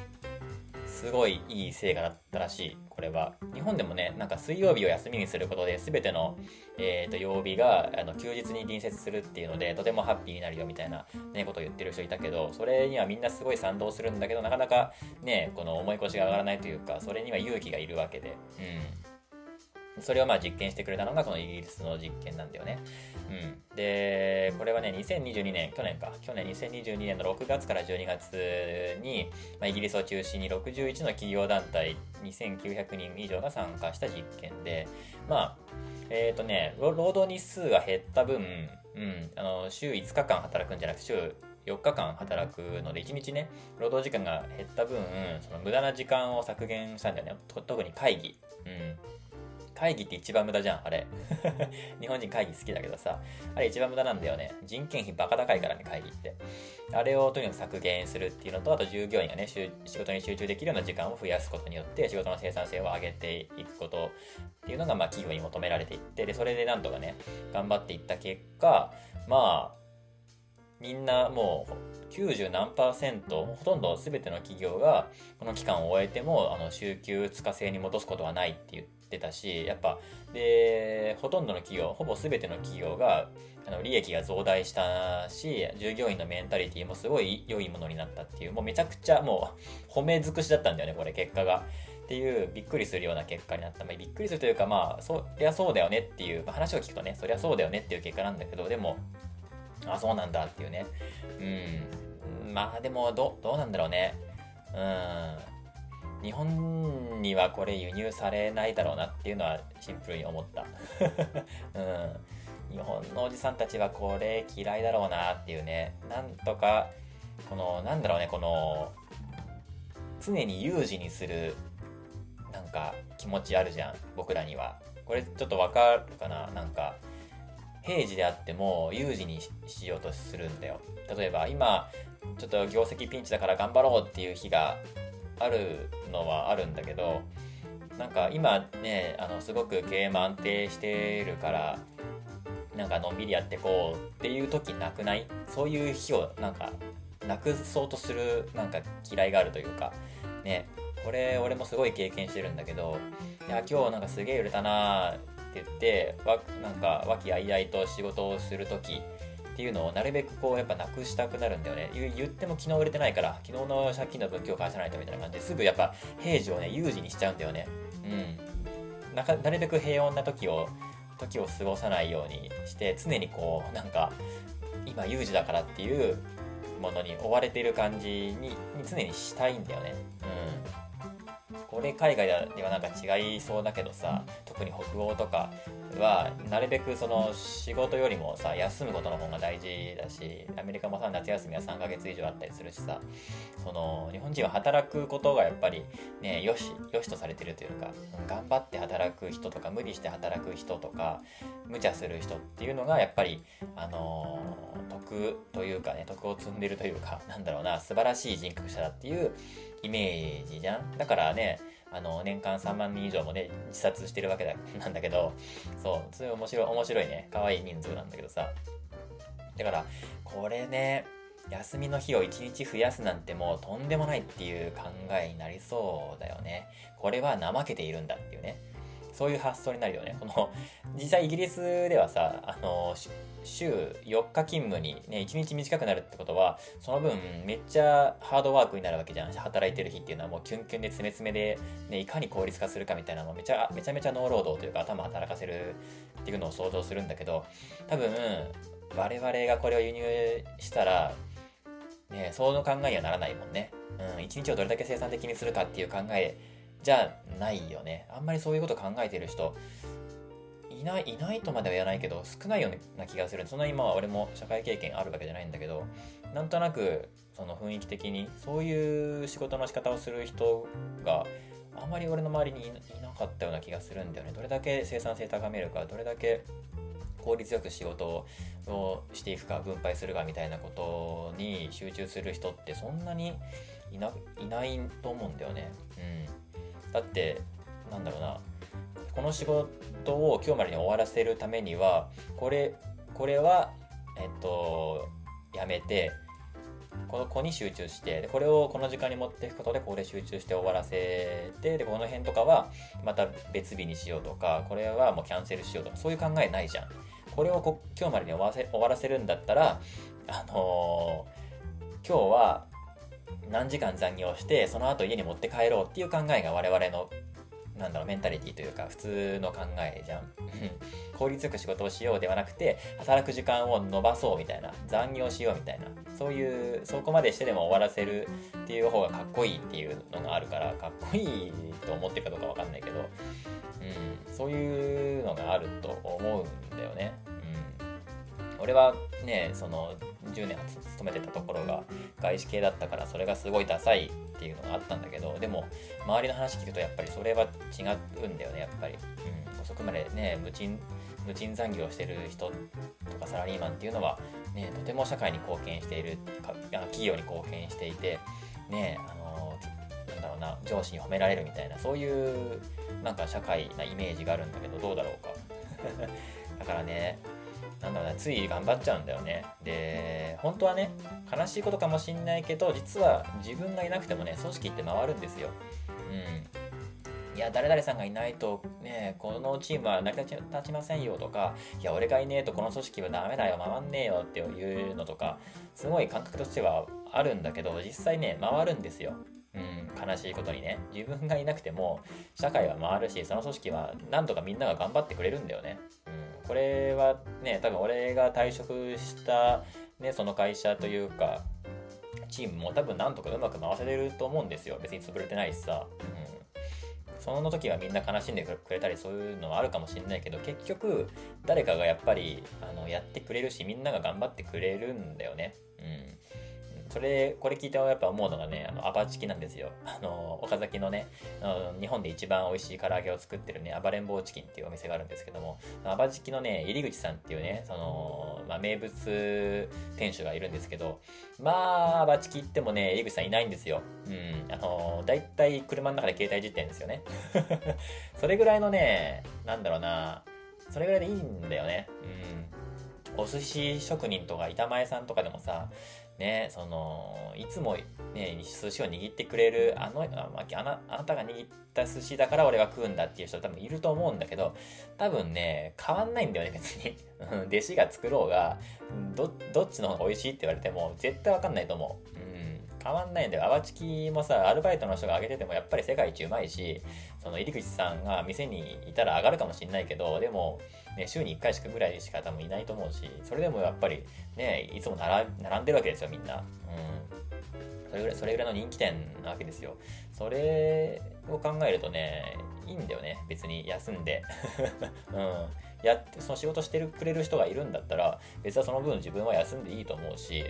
S2: すごいいい成果だったらしい、これは。日本でもね、なんか水曜日を休みにすることで、全ての、えー、と曜日があの休日に隣接するっていうので、とてもハッピーになるよみたいな、ね、ことを言ってる人いたけど、それにはみんなすごい賛同するんだけど、なかなかね、この思い越しが上がらないというか、それには勇気がいるわけで。うんそれをまあ実験してくれたのがこのイギリスの実験なんだよね。うん。で、これはね、2022年、去年か、去年2022年の6月から12月に、まあ、イギリスを中心に61の企業団体2900人以上が参加した実験で、まあ、えっ、ー、とね、労働日数が減った分、うん、あの週5日間働くんじゃなくて週4日間働くので1日ね労働時間が減った分その無駄な時間を削減したんだよね特に会議うん会議って一番無駄じゃん、あれ。*laughs* 日本人会議好きだけどさ、あれ一番無駄なんだよね。人件費バカ高いからね、会議って。あれをとにかく削減するっていうのと、あと従業員がね、仕事に集中できるような時間を増やすことによって、仕事の生産性を上げていくことっていうのが、まあ企業に求められていって、で、それでなんとかね、頑張っていった結果、まあ、みんなもう90何パーセント、ほとんど全ての企業がこの期間を終えても、あの、週休2日制に戻すことはないって言ってたし、やっぱ、で、ほとんどの企業、ほぼ全ての企業が、あの、利益が増大したし、従業員のメンタリティもすごい良いものになったっていう、もうめちゃくちゃもう褒め尽くしだったんだよね、これ、結果が。っていうびっくりするような結果になった。まあ、びっくりするというか、まあ、そりゃそうだよねっていう、まあ、話を聞くとね、そりゃそうだよねっていう結果なんだけど、でも、あ、そうなんだっていうね。うん。まあでも、ど、どうなんだろうね。うん。日本にはこれ輸入されないだろうなっていうのはシンプルに思った。*laughs* うん。日本のおじさんたちはこれ嫌いだろうなっていうね。なんとか、この、なんだろうね、この、常に有事にする、なんか気持ちあるじゃん。僕らには。これちょっとわかるかな？なんか、平時であっても有事にしようとするんだよ。例えば今、ちょっと業績ピンチだから頑張ろうっていう日があるのはあるんだけど、なんか今ね、あの、すごく経営も安定してるから、なんかのんびりやってこうっていう時なくない？そういう日をなんかなくそうとするなんか嫌いがあるというか、ね、これ俺もすごい経験してるんだけど、いや、今日なんかすげえ売れたなって言ってわなんか和気あいあいと仕事をする時っていうのをなるべくこうやっぱなくしたくなるんだよね。言っても昨日売れてないから昨日の借金の分今日返さないとみたいな感じですぐやっぱ平時をね有事にしちゃうんだよね。うん。なかなるべく平穏な時を時を過ごさないようにして常にこうなんか今有事だからっていうものに追われてる感じにに常にしたいんだよね。うん。これ海外ではなんか違いそうだけどさ特に北欧とかはなるべくその仕事よりもさ休むことの方が大事だしアメリカもさ夏休みは3ヶ月以上あったりするしさその日本人は働くことがやっぱりねよしよしとされてるというか頑張って働く人とか無理して働く人とか無茶する人っていうのがやっぱりあの得というかね得を積んでるというかなんだろうな素晴らしい人格者だっていうイメージじゃん。だからねあの年間3万人以上もね自殺してるわけだ *laughs* なんだけどそうそれ面白い面白いね。可愛い人数なんだけどさ。だからこれね休みの日を1日増やすなんてもうとんでもないっていう考えになりそうだよね。これは怠けているんだっていうね。そういう発想になるよね。この、実際イギリスではさ、あの、週4日勤務にね、1日短くなるってことは、その分めっちゃハードワークになるわけじゃん。働いてる日っていうのはもうキュンキュンで詰め詰めで、ね、いかに効率化するかみたいなのをめちゃめちゃめちゃノー労働というか頭働かせるっていうのを想像するんだけど、多分、我々がこれを輸入したら、ね、その考えにはならないもんね。うん、一日をどれだけ生産的にするかっていう考えじゃないよね。あんまりそういうこと考えてる人、いない、いないとまでは言わないけど、少ないような気がする。そんな今は俺も社会経験あるわけじゃないんだけど、なんとなく、その雰囲気的に、そういう仕事の仕方をする人が、あまり俺の周りにいなかったような気がするんだよね。どれだけ生産性高めるか、どれだけ効率よく仕事をしていくか、分配するかみたいなことに集中する人ってそんなにいないないと思うんだよね。うん。だってなんだろうなこの仕事を今日までに終わらせるためにはこれこれはえっとやめてこの子に集中してでこれをこの時間に持っていくことでこれ集中して終わらせてでこの辺とかはまた別日にしようとかこれはもうキャンセルしようとかそういう考えないじゃん。これをこ今日までに終わらせ終わらせるんだったらあのー、今日は何時間残業してその後家に持って帰ろうっていう考えが我々のなんだろうメンタリティというか普通の考えじゃん。*laughs* 効率よく仕事をしようではなくて働く時間を延ばそうみたいな残業しようみたいなそういうそこまでしてでも終わらせるっていう方がかっこいいっていうのがあるからかっこいいと思ってるかどうかわかんないけど、うん、そういうのがあると思うんだよね、うん、俺はねその10年勤めてたところが外資系だったからそれがすごいダサいっていうのがあったんだけどでも周りの話聞くとやっぱりそれは違うんだよねやっぱり、うん、遅くまでね無賃無賃残業してる人とかサラリーマンっていうのは、ね、とても社会に貢献している企業に貢献していてねあのなんだろうな上司に褒められるみたいなそういうなんか社会なイメージがあるんだけどどうだろうか。*laughs* だからねなんだろうなつい頑張っちゃうんだよね。で本当はね悲しいことかもしんないけど実は自分がいなくてもね組織って回るんですよ。うん。いや誰々さんがいないとねこのチームは成り立ちませんよとかいや俺がいねえとこの組織はダメだよ回んねえよっていうのとかすごい感覚としてはあるんだけど実際ね回るんですよ。うん、悲しいことにね。自分がいなくても社会は回るしその組織はなんとかみんなが頑張ってくれるんだよね、うん、これはね多分俺が退職した、ね、その会社というかチームも多分なんとかうまく回せれると思うんですよ。別に潰れてないしさ、うん、その時はみんな悲しんでくれたりそういうのはあるかもしれないけど結局誰かがやっぱりあのやってくれるしみんなが頑張ってくれるんだよね、うん。それ、これ聞いてやっぱ思うのがね、あの、アバチキなんですよ。*laughs* あの、岡崎のね、日本で一番美味しい唐揚げを作ってるね、暴れん坊チキンっていうお店があるんですけども、アバチキのね、入口さんっていうね、その、まあ、名物店主がいるんですけど、まあ、アバチキ行ってもね、入口さんいないんですよ。うん。あの、だいたい車の中で携帯いじってんですよね。*laughs* それぐらいのね、なんだろうな、それぐらいでいいんだよね。うん。お寿司職人とか板前さんとかでもさ、ね、その、いつもね、寿司を握ってくれる、あの、ああなあなたが握った寿司だから俺が食うんだっていう人多分いると思うんだけど、多分ね、変わんないんだよね、別に。弟子が作ろうが、ど、どっちの方が美味しいって言われても、絶対わかんないと思う。うん。変わんないんだよ。泡チキもさ、アルバイトの人が揚げててもやっぱり世界一うまいし、その入口さんが店にいたら上がるかもしんないけど、でも、ね、週に1回しかぐらいしか多分いないと思うし、それでもやっぱりね、いつも並んでるわけですよ、みんな。うん。それぐらい、それぐらいの人気店なわけですよ。それを考えるとね、いいんだよね、別に休んで。*laughs* うん。やってその仕事してるくれる人がいるんだったら別はその分自分は休んでいいと思うし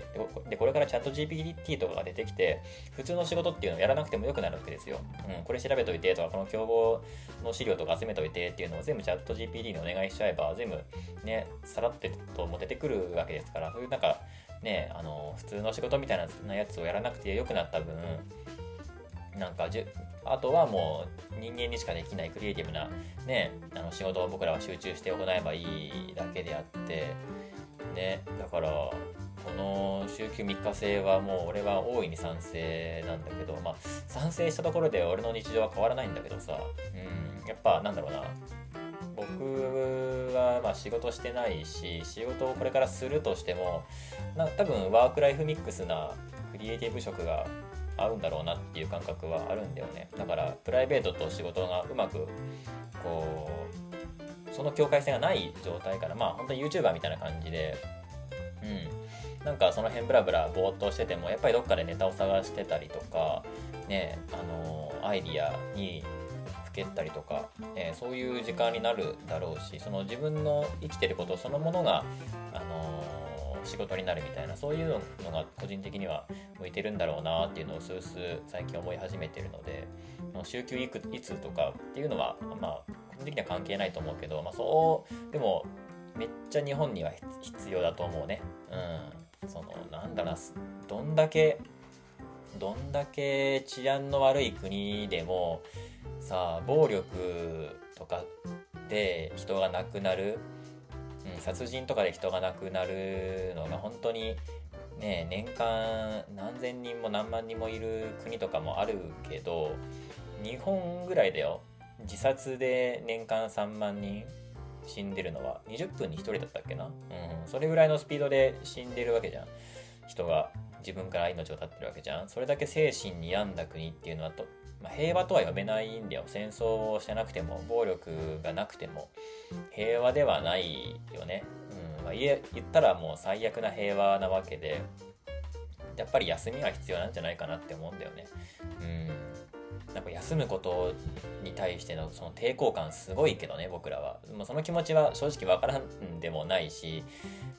S2: でこれからチャット GPT とかが出てきて普通の仕事っていうのをやらなくてもよくなるわけですよ、うん、これ調べといてとかこの競合の資料とか集めといてっていうのを全部チャット GPT にお願いしちゃえば全部ねさらってとも出てくるわけですからそういうなんかねあの普通の仕事みたいなやつをやらなくてよくなった分なんかじあとはもう人間にしかできないクリエイティブなねあの仕事を僕らは集中して行えばいいだけであってねだからこの週休3日制はもう俺は大いに賛成なんだけどまあ賛成したところで俺の日常は変わらないんだけどさうんやっぱなんだろうな。僕はま仕事してないし仕事をこれからするとしてもな多分ワークライフミックスなクリエイティブ職が合うんだろうなっていう感覚はあるんだよね。だからプライベートと仕事がうまくこうその境界線がない状態からまあ本当に YouTuber みたいな感じでうん。なんかその辺ブラブラぼーっとしててもやっぱりどっかでネタを探してたりとかねあのアイディアにふけったりとか、ね、そういう時間になるだろうしその自分の生きてることそのものがあの仕事になるみたいなそういうのが個人的には向いてるんだろうなっていうのを数々最近思い始めてるので週休いくいつとかっていうのはまあ個人的には関係ないと思うけど、まあ、そうでもめっちゃ日本には必要だと思うね。うん。そのなんだろうなどんだけどんだけ治安の悪い国でもさあ暴力とかで人が亡くなるうん、殺人とかで人が亡くなるのが本当にね年間何千人も何万人もいる国とかもあるけど日本ぐらいだよ。自殺で年間3万人死んでるのは。20分に1人だったっけな、うん、それぐらいのスピードで死んでるわけじゃん。人が自分から命を絶ってるわけじゃん。それだけ精神に病んだ国っていうのはとまあ、平和とは呼べないんだよ。戦争をしてなくても暴力がなくても平和ではないよね、うん。まあ、言ったらもう最悪な平和なわけでやっぱり休みが必要なんじゃないかなって思うんだよね。うん。なんか休むことに対してのその抵抗感すごいけどね僕らは、ま、その気持ちは正直わからんでもないし、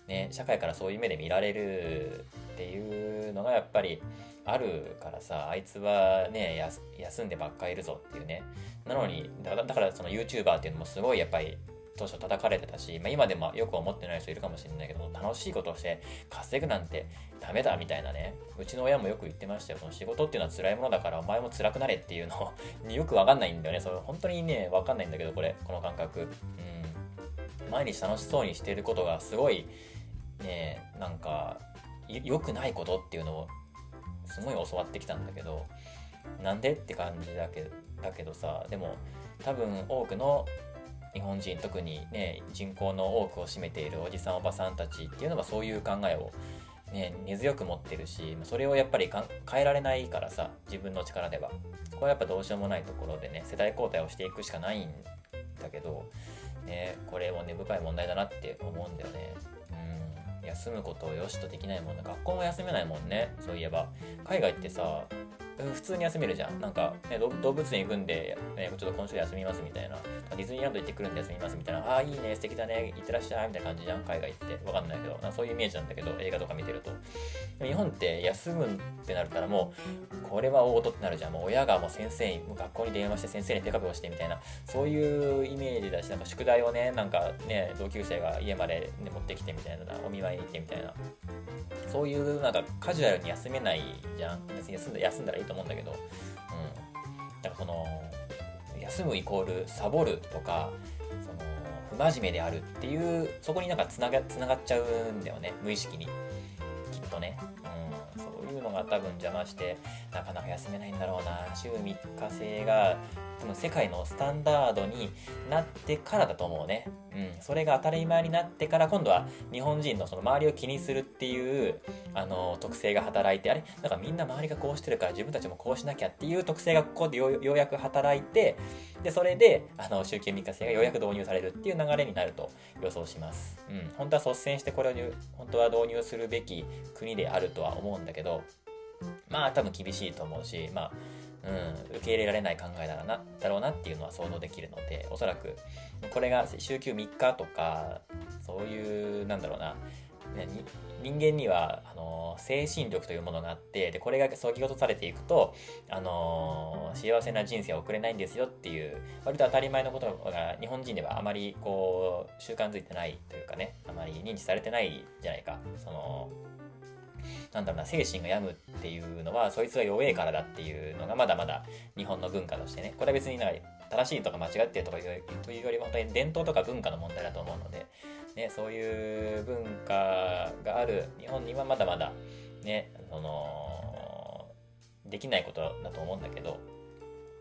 S2: ね、社会からそういう目で見られるっていうのがやっぱりあるからさあいつはね休んでばっかいるぞっていうね。なのにだだからその YouTuber っていうのもすごいやっぱり当初叩かれてたし、まあ、今でもよく思ってない人いるかもしれないけど楽しいことをして稼ぐなんてダメだみたいなねうちの親もよく言ってましたよ。その仕事っていうのは辛いものだからお前も辛くなれっていうのに *laughs* よくわかんないんだよね。それ本当にねわかんないんだけどこれこの感覚。うん。毎日楽しそうにしてることがすごいねなんか良くないことっていうのをすごい教わってきたんだけどなんでって感じだけだけどさでも多分多くの日本人特にね人口の多くを占めているおじさんおばさんたちっていうのはそういう考えを、ね、根強く持ってるしそれをやっぱり変えられないからさ自分の力では。ここはやっぱどうしようもないところでね世代交代をしていくしかないんだけど、ね、これも根深い問題だなって思うんだよね。うん。休むことをよしとできないもんね。学校も休めないもんね。そういえば。海外ってさ普通に休めるじゃん。なんか、ね、動物園行くんで、ね、ちょっと今週休みますみたいな。ディズニーランド行ってくるんで休みますみたいな。ああ、いいね、素敵だね、行ってらっしゃいみたいな感じじゃん。海外行って。わかんないけど、そういうイメージなんだけど、映画とか見てると。日本って休むってなったらもう、これは大事ってなるじゃん。もう親がもう先生に、もう学校に電話して先生に手紙をしてみたいな、そういうイメージだし、なんか宿題をね、なんかね、同級生が家まで、ね、持ってきてみたいな、お見舞いに行ってみたいな。そういうなんかカジュアルに休めないじゃん。別に休んだ休んだらいいと思うんだけど、だからその休むイコールサボるとかその不真面目であるっていうそこになんかつながつながっちゃうんだよね。無意識に。きっとね、うん、そういうのが多分邪魔してなかなか休めないんだろうな。週3日制が多分世界のスタンダードになってからだと思うね。うん。それが当たり前になってから今度は日本人のその周りを気にするっていうあの特性が働いて、あれ？なんかみんな周りがこうしてるから自分たちもこうしなきゃっていう特性がここでようやく働いて、で、それであの週休3日制がようやく導入されるっていう流れになると予想します。うん。本当は率先してこれを本当は導入するべき国であるとは思うんだけど、まあ多分厳しいと思うし、まあうん、受け入れられない考えだなだろうなっていうのは想像できるのでおそらくこれが週休3日とかそういうなんだろうな人間にはあの精神力というものがあってでこれがそぎ落とされていくとあの幸せな人生を送れないんですよっていう割と当たり前のことが日本人ではあまりこう習慣づいてないというかねあまり認知されてないじゃないか。そのなんだろうな、精神が病むっていうのは、そいつが弱えからだっていうのがまだまだ日本の文化としてね、これは別になんか正しいとか間違ってるとかというよりも本当に伝統とか文化の問題だと思うので、ね、そういう文化がある日本にはまだまだね、その、できないことだと思うんだけど、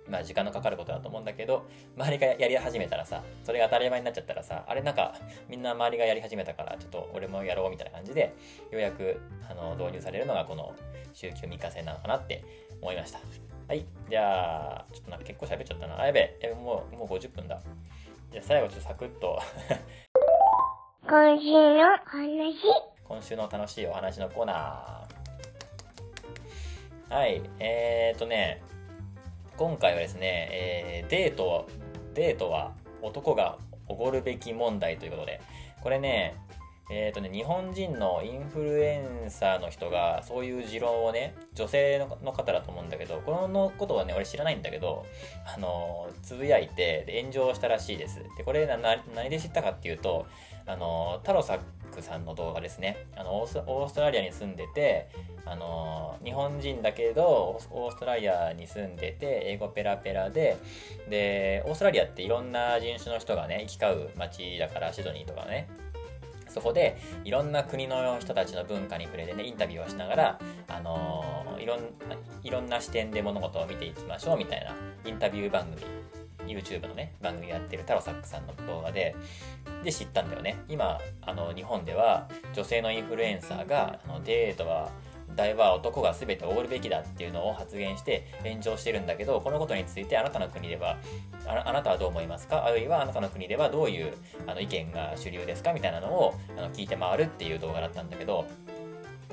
S2: まあ時間のかかることだと思うんだけど、周りがやり始めたらさ、それが当たり前になっちゃったらさ、あれなんかみんな周りがやり始めたから、ちょっと俺もやろうみたいな感じで、ようやくあの導入されるのがこの週休3日制なのかなって思いました。はい。じゃあ、ちょっとなんか結構喋っちゃったな。あ、やべえ。もう、もう50分だ。じゃあ最後ちょっとサクッと *laughs*
S1: 今週の話。
S2: 今週の楽しいお話のコーナー。はい。えーとね、今回はですね、えー、デート、デートは男がおごるべき問題ということで、これね、えっ、ー、とね、日本人のインフルエンサーの人がそういう持論をね、女性の方だと思うんだけど、このことはね、俺知らないんだけど、あの、つぶやいて炎上したらしいです。で、これ何で知ったかっていうと、あの、タロサックさんの動画ですね。あの、オーストラリアに住んでて、あの、日本人だけど、オーストラリアに住んでて、英語ペラペラで、で、オーストラリアっていろんな人種の人がね、行き交う街だから、シドニーとかね、そこでいろんな国の人たちの文化に触れてねインタビューをしながら、あの、いろんいろんな視点で物事を見ていきましょうみたいなインタビュー番組 YouTube のね番組やってるタロサックさんの動画でで知ったんだよね。今あの日本では女性のインフルエンサーがあのデートは大は男が全ておごるべきだっていうのを発言して炎上してるんだけどこのことについてあなたの国ではあなたはどう思いますか？あるいはあなたの国ではどういうあの意見が主流ですか？みたいなのをあの聞いて回るっていう動画だったんだけど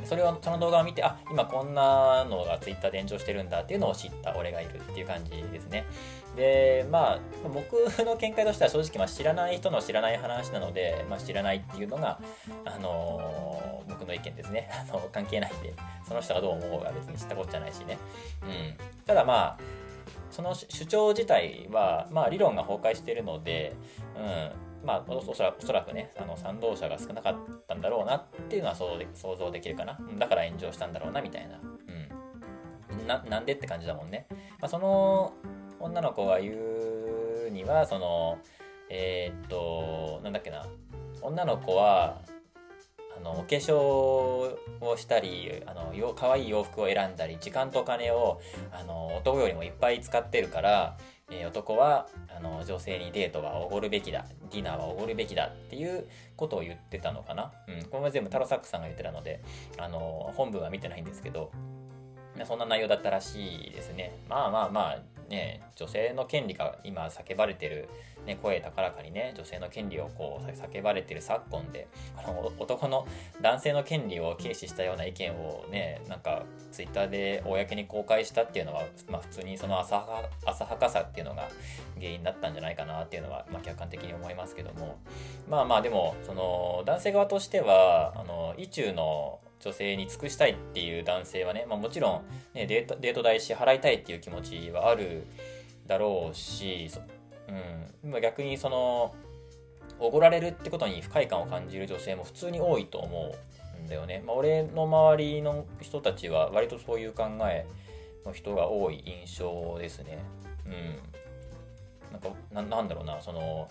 S2: それをその動画を見てあ今こんなのが Twitter で炎上してるんだっていうのを知った俺がいるっていう感じですね。でまあ僕の見解としては正直、まあ、知らない人の知らない話なので、まあ、知らないっていうのが、あのー、僕の意見ですね。*laughs* あの関係ないんで。その人がどう思うが別に知ったことじゃないしね、うん、ただまあその主張自体は、まあ、理論が崩壊しているので、うん。まあ、おそらおそらくねあの賛同者が少なかったんだろうなっていうのは想像できるかな。だから炎上したんだろうなみたいな,、うん、ななんでって感じだもんね、まあ、その女の子が言うにはそのえー、っとなんだっけな。女の子はあのお化粧をしたりあのよ可愛い洋服を選んだり時間とお金をあの男よりもいっぱい使ってるからえー、男はあの女性にデートはおごるべきだディナーはおごるべきだっていうことを言ってたのかな、うん、これは全部タロサックさんが言ってたのであの本文は見てないんですけどそんな内容だったらしいですね。まあまあまあね女性の権利が今叫ばれてるね、声高らかにね女性の権利をこう叫ばれてる昨今でこの男の男性の権利を軽視したような意見をねなんかツイッターで公に公開したっていうのは、まあ、普通にその浅は浅はかさっていうのが原因だったんじゃないかなっていうのは、まあ、客観的に思いますけども。まあまあでもその男性側としてはあの意中の女性に尽くしたいっていう男性はね、まあ、もちろん、ね、デートデート代支払いたいっていう気持ちはあるだろうしうん、逆にそのおごられるってことに不快感を感じる女性も普通に多いと思うんだよね。まあ、俺の周りの人たちは割とそういう考えの人が多い印象ですね。うん。なんかなんだろうなその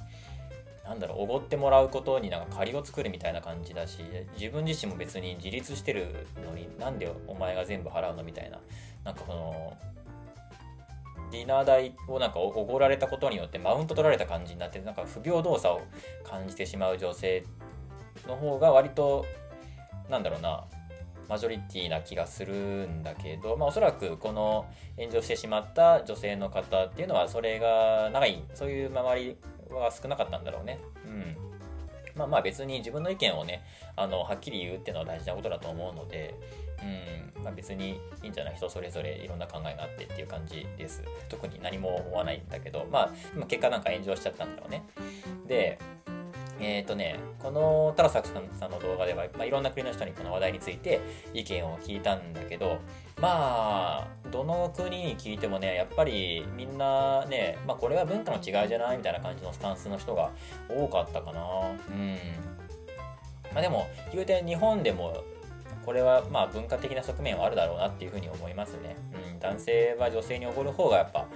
S2: なんだろうおごってもらうことになんか借りを作るみたいな感じだし自分自身も別に自立してるのになんでお前が全部払うのみたいななんかこのディナー代をなんかおごられたことによってマウント取られた感じになってなんか不平等さを感じてしまう女性の方が割となんだろうなマジョリティな気がするんだけど、まあ、おそらくこの炎上してしまった女性の方っていうのはそれが長いそういう周りは少なかったんだろうね。うんまあまあ別に自分の意見をねあのはっきり言うっていうのは大事なことだと思うので、うん。まあ、別にいいんじゃない？人それぞれいろんな考えがあってっていう感じです。特に何も思わないんだけど。まあ結果なんか炎上しちゃったんだろうね。でえっ、ー、とね、このタラサクさんの動画では、まあ、いろんな国の人にこの話題について意見を聞いたんだけど、まあ、どの国に聞いてもね、やっぱりみんなね、まあこれは文化の違いじゃないみたいな感じのスタンスの人が多かったかな。うん。まあでも、言うて日本でもこれはまあ文化的な側面はあるだろうなっていうふうに思いますね。うん、男性は女性におごる方がやっぱ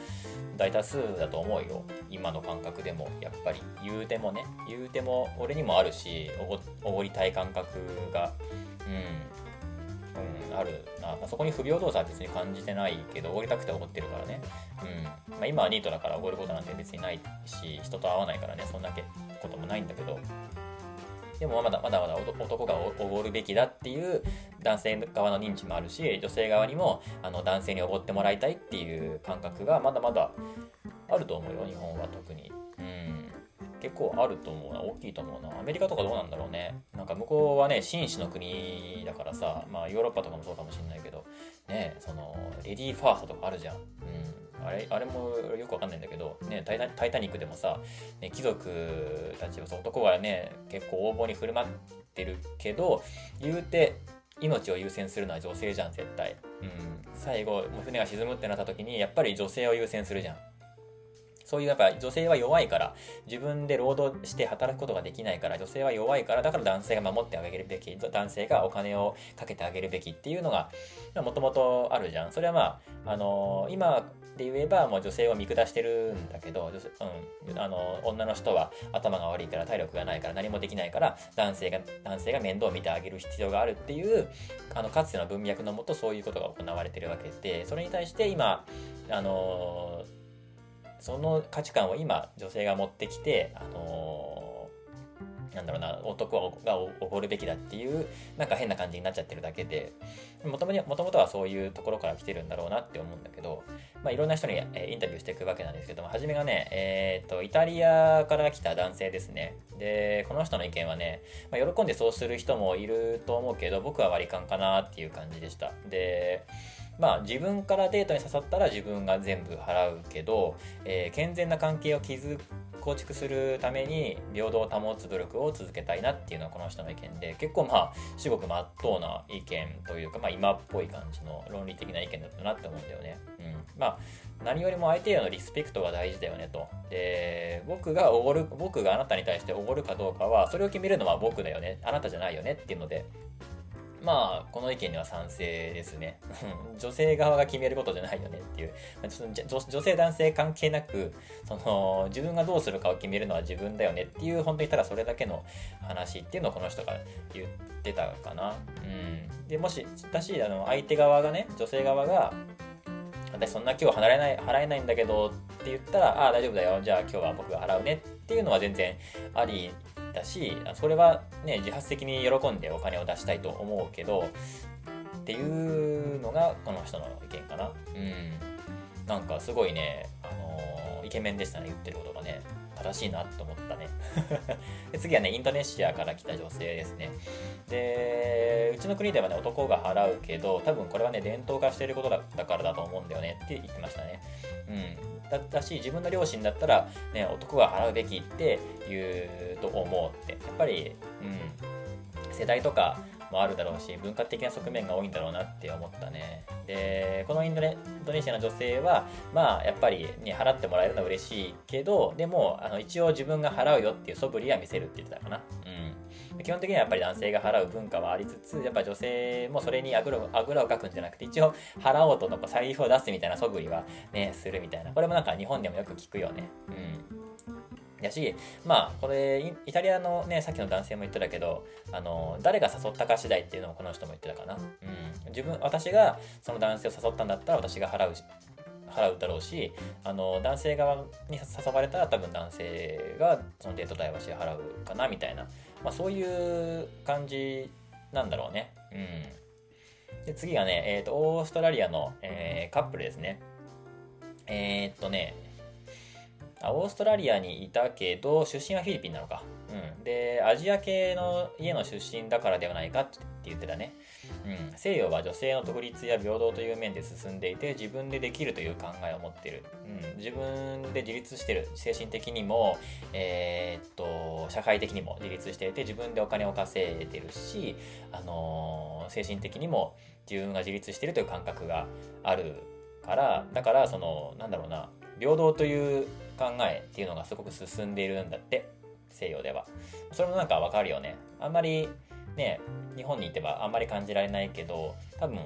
S2: 大多数だと思うよ。今の感覚でもやっぱり言うてもね、言うても俺にもあるし、おごりたい感覚が、うん、うん、あるな。まあ、そこに不平等さは別に感じてないけど、おごりたくておごってるからね。うん。まあ、今はニートだからおごることなんて別にないし、人と会わないからね、そんなこともないんだけど、でもまだまだまだ男がおごるべきだっていう男性側の認知もあるし女性側にもあの男性におごってもらいたいっていう感覚がまだまだあると思うよ日本は特に。うん。結構あると思うな。大きいと思うな。アメリカとかどうなんだろうね。なんか向こうはね紳士の国だからさまあヨーロッパとかもそうかもしんないけどねそのレディーファーストとかあるじゃん。うん。あれあれもよくわかんないんだけど、ね、タイタイタニックでもさ、ね、貴族たちは男はね結構横暴に振る舞ってるけど言うて命を優先するのは女性じゃん絶対、うん、最後船が沈むってなった時にやっぱり女性を優先するじゃん。そういうやっぱ女性は弱いから自分で労働して働くことができないから女性は弱いからだから男性が守ってあげるべき男性がお金をかけてあげるべきっていうのがもともとあるじゃん。それはまああの今で言えばもう女性を見下してるんだけど、うん、あの女の人は頭が悪いから体力がないから何もできないから男性が男性が面倒を見てあげる必要があるっていうあのかつての文脈のもとそういうことが行われてるわけでそれに対して今あのその価値観を今女性が持ってきて、あのなんだろうな男がおごるべきだっていうなんか変な感じになっちゃってるだけでもともとはそういうところから来てるんだろうなって思うんだけど、まあ、いろんな人に、えインタビューしていくわけなんですけども初めがね、えーと、イタリアから来た男性ですね。でこの人の意見はね、まあ、喜んでそうする人もいると思うけど僕は割り勘かなっていう感じでした。でまあ自分からデートに誘ったら自分が全部払うけど、えー、健全な関係を築構築するために平等を保つ努力を続けたいなっていうのはこの人の意見で結構まあ至極まっとうな意見というか、まあ、今っぽい感じの論理的な意見だったなって思うんだよね。うん、まあ何よりも相手へのリスペクトが大事だよねと。で、僕がおごる、僕があなたに対しておごるかどうかは、それを決めるのは僕だよね。あなたじゃないよねっていうので、まあ、この意見には賛成ですね。女性側が決めることじゃないよねっていう。女性男性関係なく、その、自分がどうするかを決めるのは自分だよねっていう、本当にただそれだけの話っていうのをこの人が言ってたかな。うん。で、もし、だし、あの、相手側がね、女性側が、私そんな今日払えない、払えないんだけどって言ったら、ああ、大丈夫だよ。じゃあ今日は僕が払うねっていうのは全然ありだしそれはね自発的に喜んでお金を出したいと思うけどっていうのがこの人の意見かな。うん。なんかすごいねあのー、イケメンでしたね言ってることがね。正しいなと思ったね。*laughs* で次はねインドネシアから来た女性ですね。でうちの国ではね男が払うけど多分これはね伝統化していることだからだと思うんだよねって言ってましたね。うん。だったし自分の両親だったら、ね、男が払うべきって言うと思うって。やっぱり、うん、世代とかもあるだろうし文化的な側面が多いんだろうなって思ったね。でこのインドネシアの女性はまあやっぱり、ね、払ってもらえるのは嬉しいけどでもあの一応自分が払うよっていう素振りは見せるって言ってたかな。基本的にはやっぱり男性が払う文化はありつつやっぱ女性もそれにあぐらあぐらをかくんじゃなくて一応払おうとの財布を出すみたいな素振りはねするみたいな。これもなんか日本でもよく聞くよね。うん。やしまあこれイタリアのねさっきの男性も言ってたけどあの誰が誘ったか次第っていうのもこの人も言ってたかな、うん、自分私がその男性を誘ったんだったら私が払う払うだろうしあの男性側に誘われたら多分男性がそのデート代は支払うかなみたいな。まあ、そういう感じなんだろうね。うん。で、次がね、えっ、ー、と、オーストラリアの、えー、カップルですね。えー、っとね、オーストラリアにいたけど、出身はフィリピンなのか。うん。で、アジア系の家の出身だからではないかって言ってたね。うん、西洋は女性の独立や平等という面で進んでいて自分でできるという考えを持ってる、うん、自分で自立してる。精神的にも、えー、っと社会的にも自立していて自分でお金を稼いでるし、あのー、精神的にも自分が自立してるという感覚があるからだからそのなんだろうな平等という考えっていうのがすごく進んでいるんだって。西洋では。それもなんかわかるよね。あんまりね日本にいてはあんまり感じられないけど多分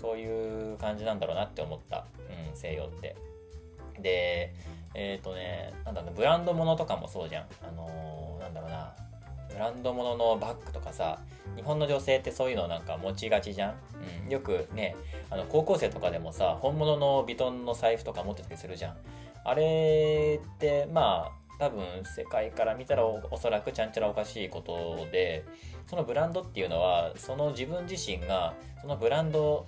S2: そういう感じなんだろうなって思った、うん、西洋って。でえっ、ー、とねなんだろうブランド物とかもそうじゃん。あのー、なんだろうな。ブランド物のバッグとかさ日本の女性ってそういうのなんか持ちがちじゃん、うん、よくねあの高校生とかでもさ本物のヴィトンの財布とか持ってたりするじゃん。あれってまあ多分世界から見たらおそらくちゃんちゃらおかしいことでそのブランドっていうのはその自分自身がそのブランド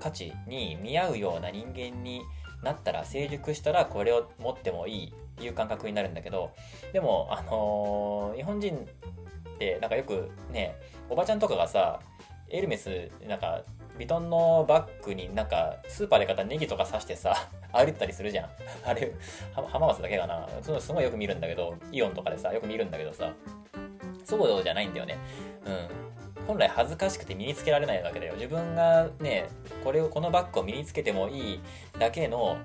S2: 価値に見合うような人間になったら成熟したらこれを持ってもいいっていう感覚になるんだけどでもあのー、日本人ってなんかよくねおばちゃんとかがさエルメスなんかヴィトンのバッグになんかスーパーで買ったネギとか刺してさ *laughs* 歩いたりするじゃん。あれ浜松だけかな。そのすごいよく見るんだけどイオンとかでさよく見るんだけどさ。そうじゃないんだよね。うん。本来恥ずかしくて身につけられないわけだよ。自分がねこれをこのバッグを身につけてもいいだけの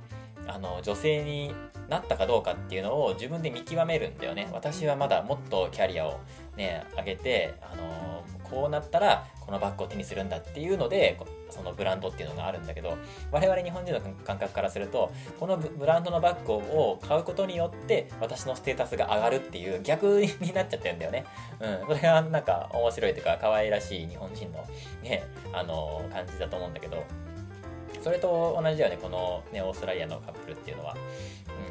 S2: あの女性になったかどうかっていうのを自分で見極めるんだよね。私はまだもっとキャリアをね上げてあのこうなったらこのバッグを手にするんだっていうのでそのブランドっていうのがあるんだけど我々日本人の感覚からするとこのブランドのバッグを買うことによって私のステータスが上がるっていう逆になっちゃってるんだよね。うん、それがなんか面白いというか可愛らしい日本人のねあの感じだと思うんだけどそれと同じだよねこのねオーストラリアのカップルっていうのは。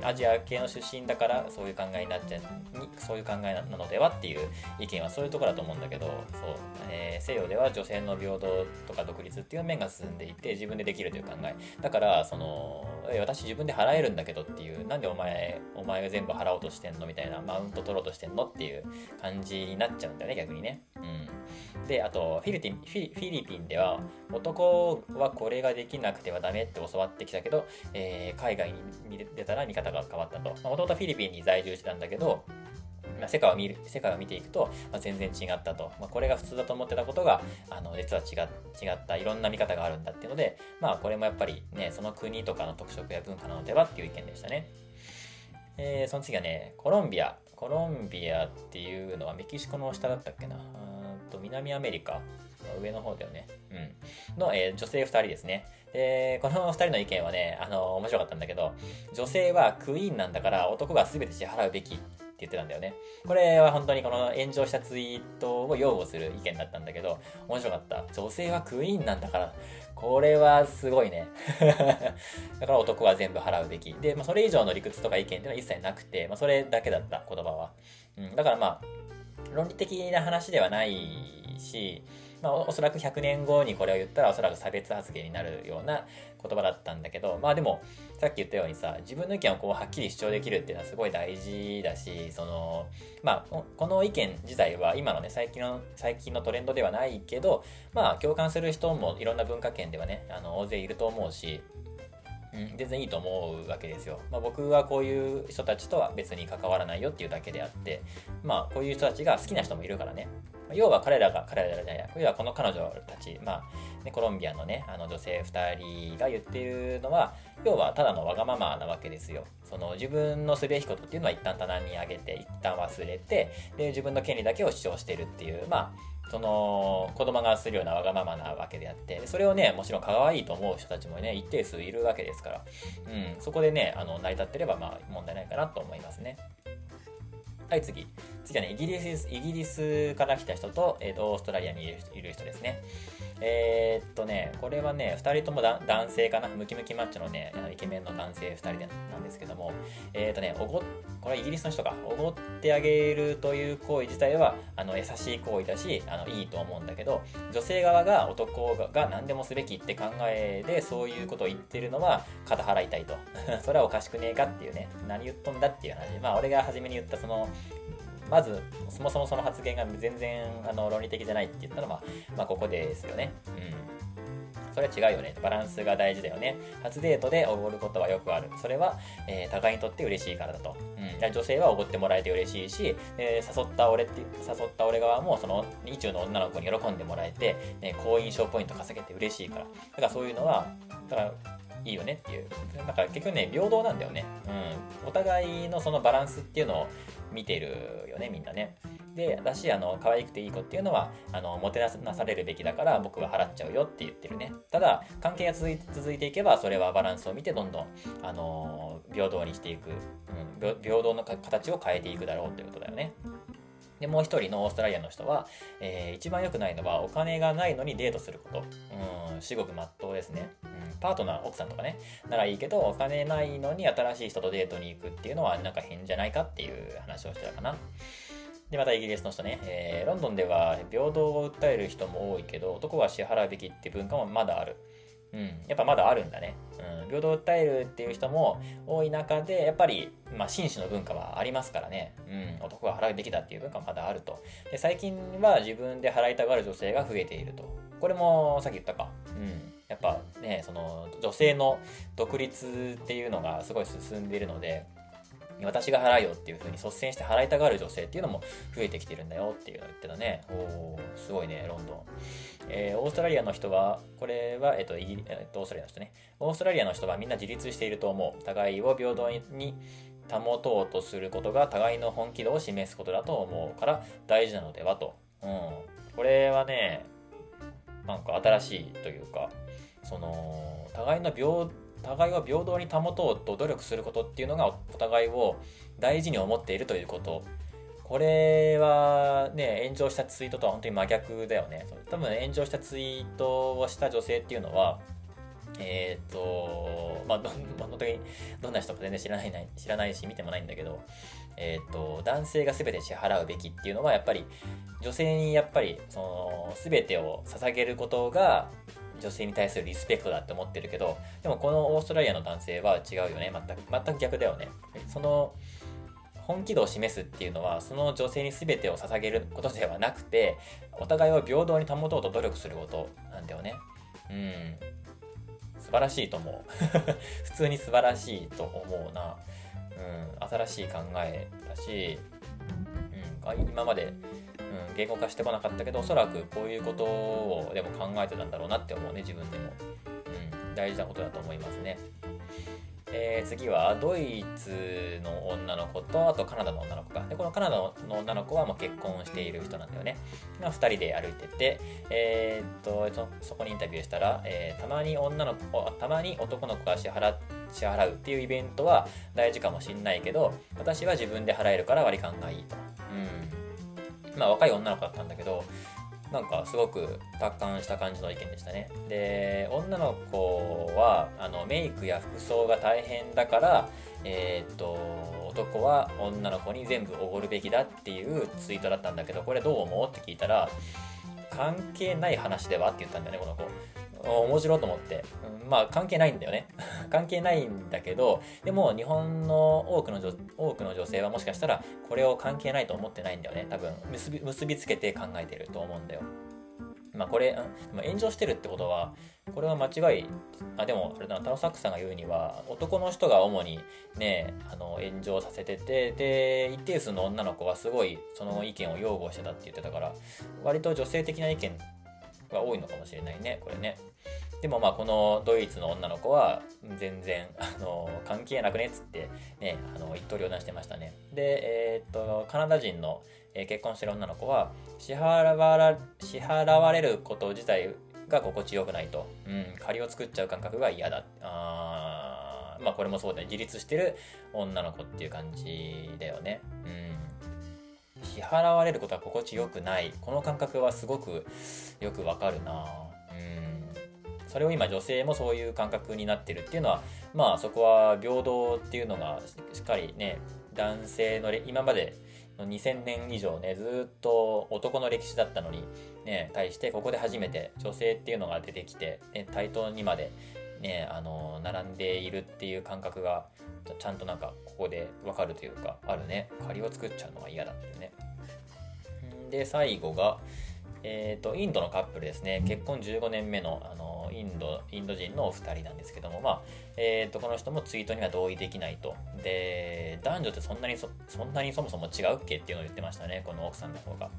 S2: アジア系の出身だからそういう考えになっちゃうそういう考えなのではっていう意見はそういうところだと思うんだけどそう、えー、西洋では女性の平等とか独立っていう面が進んでいて自分でできるという考え。だからその私自分で払えるんだけどっていうなんでお前お前が全部払おうとしてんの？みたいなマウント取ろうとしてんの？っていう感じになっちゃうんだよね逆にね。うん、であとフィリピンフィリピンでは男はこれができなくてはダメって教わってきたけど、えー、海外に出たら見方が変わったと。もともとフィリピンに在住してたんだけどまあ、世界を見る世界を見ていくと、まあ、全然違ったと、まあ、これが普通だと思ってたことがあの実は違違ったいろんな見方があるんだっていうので、まあ、これもやっぱりねその国とかの特色や文化なのではっていう意見でしたね。えー、その次はねコロンビアコロンビアっていうのはメキシコの下だったっけなと南アメリカ上の方だよね。うん。の、えー、女性2人ですね。で、この2人の意見はね、あの、面白かったんだけど、女性はクイーンなんだから男が全て支払うべきって言ってたんだよね。これは本当にこの炎上したツイートを擁護する意見だったんだけど、面白かった。女性はクイーンなんだから、これはすごいね。*laughs* だから男は全部払うべき。で、まあ、それ以上の理屈とか意見っていうのは一切なくて、まあ、それだけだった言葉は。うん、だからまあ、論理的な話ではないし、まあ、おそらく100年後にこれを言ったらおそらく差別発言になるような言葉だったんだけど、まあでも、さっき言ったようにさ、自分の意見をこうはっきり主張できるっていうのはすごい大事だし、その、まあ、この意見自体は今のね、最近の、最近のトレンドではないけど、まあ、共感する人もいろんな文化圏ではね、あの、大勢いると思うし、全然いいと思うわけですよ。まあ、僕はこういう人たちとは別に関わらないよっていうだけであって、まあ、こういう人たちが好きな人もいるからね。要は彼らが、彼らじゃない、要はこの彼女たち、まあ、ね、コロンビアのね、あの女性2人が言っているのは、要はただのわがままなわけですよ。その自分のすべきことっていうのは一旦棚に上げて、一旦忘れて、で、自分の権利だけを主張してるっていう、まあ、その子供がするようなわがままなわけであってそれをねもちろん可愛いと思う人たちもね一定数いるわけですから、うん、そこでねあの成り立ってればまあ問題ないかなと思いますね。はい次次はねイギリスイギリスから来た人と,、えーと、オーストラリアにいる人ですね。えー、っとね、これはね、2人とも男性かな、ムキムキマッチョのね、イケメンの男性2人でなんですけども、えー、っとね、おごこれはイギリスの人か、おごってあげるという行為自体は、あの、優しい行為だし、あの、いいと思うんだけど、女性側が男が何でもすべきって考えで、そういうことを言ってるのは、肩払いたいと。*laughs* それはおかしくねえかっていうね、何言っとんだっていう話。まあ、俺が初めに言ったその、まずそもそもその発言が全然あの論理的じゃないって言ったのは、まあ、ここですよね。うんそれは違うよね。バランスが大事だよね。初デートでおごることはよくある。それは、えー、互いにとって嬉しいからだと。うん、女性はおごってもらえて嬉しいし、えー、誘った俺って、誘った俺側も、その、意中の女の子に喜んでもらえて、ね、好印象ポイント稼げて嬉しいから。だからそういうのは、だから、いいよねっていう。だから結局ね、平等なんだよね。うん。お互いのそのバランスっていうのを見てるよね、みんなね。で、だし、あの、可愛くていい子っていうのは、あの、もてなされるべきだから僕は払っちゃうよって言ってるね。ただ、関係が続い続いていけば、それはバランスを見てどんどん、あの、平等にしていく、うん、平等の形を変えていくだろうっていうことだよね。で、もう一人のオーストラリアの人は、えー、一番良くないのはお金がないのにデートすること。うん、至極真っ当ですね。うん、パートナー、奥さんとかね、ならいいけど、お金ないのに新しい人とデートに行くっていうのはなんか変じゃないかっていう話をしてたかな。で、またイギリスの人ね、えー、ロンドンでは平等を訴える人も多いけど、男は支払うべきって文化もまだある。うん、やっぱまだあるんだね。うん、平等を訴えるっていう人も多い中で、やっぱり、まあ、紳士の文化はありますからね。うん、男が払うべきだっていう文化はまだあると。で、最近は自分で払いたがる女性が増えていると。これもさっき言ったか。うん。やっぱね、その女性の独立っていうのがすごい進んでいるので、私が払うよっていう風に率先して払いたがる女性っていうのも増えてきてるんだよっていうのを言ってたね。おー、すごいね、ロンドン。えー、オーストラリアの人は、これは、えっ、ー、と、イギリえー、と、オーストラリアの人ね。オーストラリアの人はみんな自立していると思う。互いを平等に保とうとすることが互いの本気度を示すことだと思うから大事なのではと。うん。これはね、なんか新しいというか、その、互いの平等互いを平等に保とうと努力することっていうのがお互いを大事に思っているということ。これはね炎上したツイートとは本当に真逆だよね。多分炎上したツイートをした女性っていうのはえっ、ー、とまあど *laughs* 本当にどんな人か全然知らない知らないし見てもないんだけど、えーと、男性が全て支払うべきっていうのはやっぱり女性にやっぱりその全てを捧げることが女性に対するリスペクトだって思ってるけどでもこのオーストラリアの男性は違うよね。全く全く逆だよね。その本気度を示すっていうのはその女性に全てを捧げることではなくてお互いを平等に保とうと努力することなんだよね。うん。素晴らしいと思う。*laughs* 普通に素晴らしいと思うな。うん。新しい考えだし、うん、今までうん、言語化してこなかったけどおそらくこういうことをでも考えてたんだろうなって思うね自分でも、うん、大事なことだと思いますね。えー、次はドイツの女の子とあとカナダの女の子か。でこのカナダの女の子はもう結婚している人なんだよね。が2人で歩いてて、えー、っとそこにインタビューしたら、えー、たまに女の子たまに男の子が支払支払うっていうイベントは大事かもしんないけど私は自分で払えるから割り勘がいいと、うん、まあ若い女の子だったんだけどなんかすごく達観した感じの意見でしたね。で、女の子はあのメイクや服装が大変だから、えー、っと、男は女の子に全部おごるべきだっていうツイートだったんだけど、これどう思う？って聞いたら、関係ない話では？って言ったんだよね、この子。面白いと思って、うん、まあ関係ないんだよね。*laughs* 関係ないんだけどでも日本の多くの多くの女性はもしかしたらこれを関係ないと思ってないんだよね。多分結び結びつけて考えてると思うんだよ。まあこれ、まあ、炎上してるってことはこれは間違い。あでもあれだなタロサックさんが言うには男の人が主にねあの炎上させててで一定数の女の子はすごいその意見を擁護してたって言ってたから割と女性的な意見が多いのかもしれないねこれね。でもまあこのドイツの女の子は全然あの関係なくねっつってねあの一刀両断してましたね。でえー、っとカナダ人の、え結婚してる女の子は支払わら支払われること自体が心地よくないと、うん、借りを作っちゃう感覚が嫌だ。あまあこれもそうだね自立してる女の子っていう感じだよね。うん。支払われることは心地よくない。この感覚はすごくよくわかるな。うん。それを今女性もそういう感覚になってるっていうのはまあそこは平等っていうのがしっかりね男性の今までの2000年以上ねずっと男の歴史だったのにね対してここで初めて女性っていうのが出てきて、ね、対等にまでねあの並んでいるっていう感覚がちゃんとなんかここでわかるというかあるね。仮を作っちゃうのが嫌だっていうね。で最後がえっ、ー、とインドのカップルですね結婚15年目のあのインドインド人のお二人なんですけども、まあえーと、この人もツイートには同意できないと。で、男女ってそんなにそそんなにそもそも違うっけっていうのを言ってましたね、この奥さんの方が。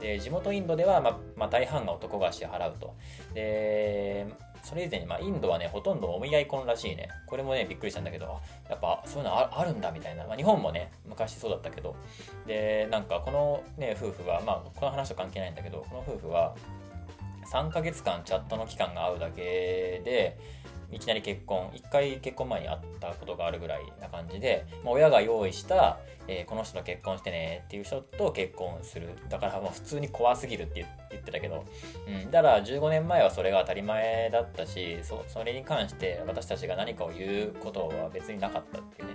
S2: で、地元インドでは、まあ、まあ、大半が男が支払うと。で、それ以前に、まあ、インドはね、ほとんどお見合い婚らしいね。これもね、びっくりしたんだけど、やっぱそういうのあるんだみたいな。まあ、日本もね、昔そうだったけど。で、なんかこのね、夫婦は、まあ、この話と関係ないんだけど、この夫婦は、3ヶ月間チャットの期間が合うだけでいきなり結婚1回結婚前に会ったことがあるぐらいな感じで、まあ、親が用意した、えー、この人と結婚してねっていう人と結婚する。だからもう普通に怖すぎるって言ってたけど、うん、だから15年前はそれが当たり前だったしそそれに関して私たちが何かを言うことは別になかったっていうね、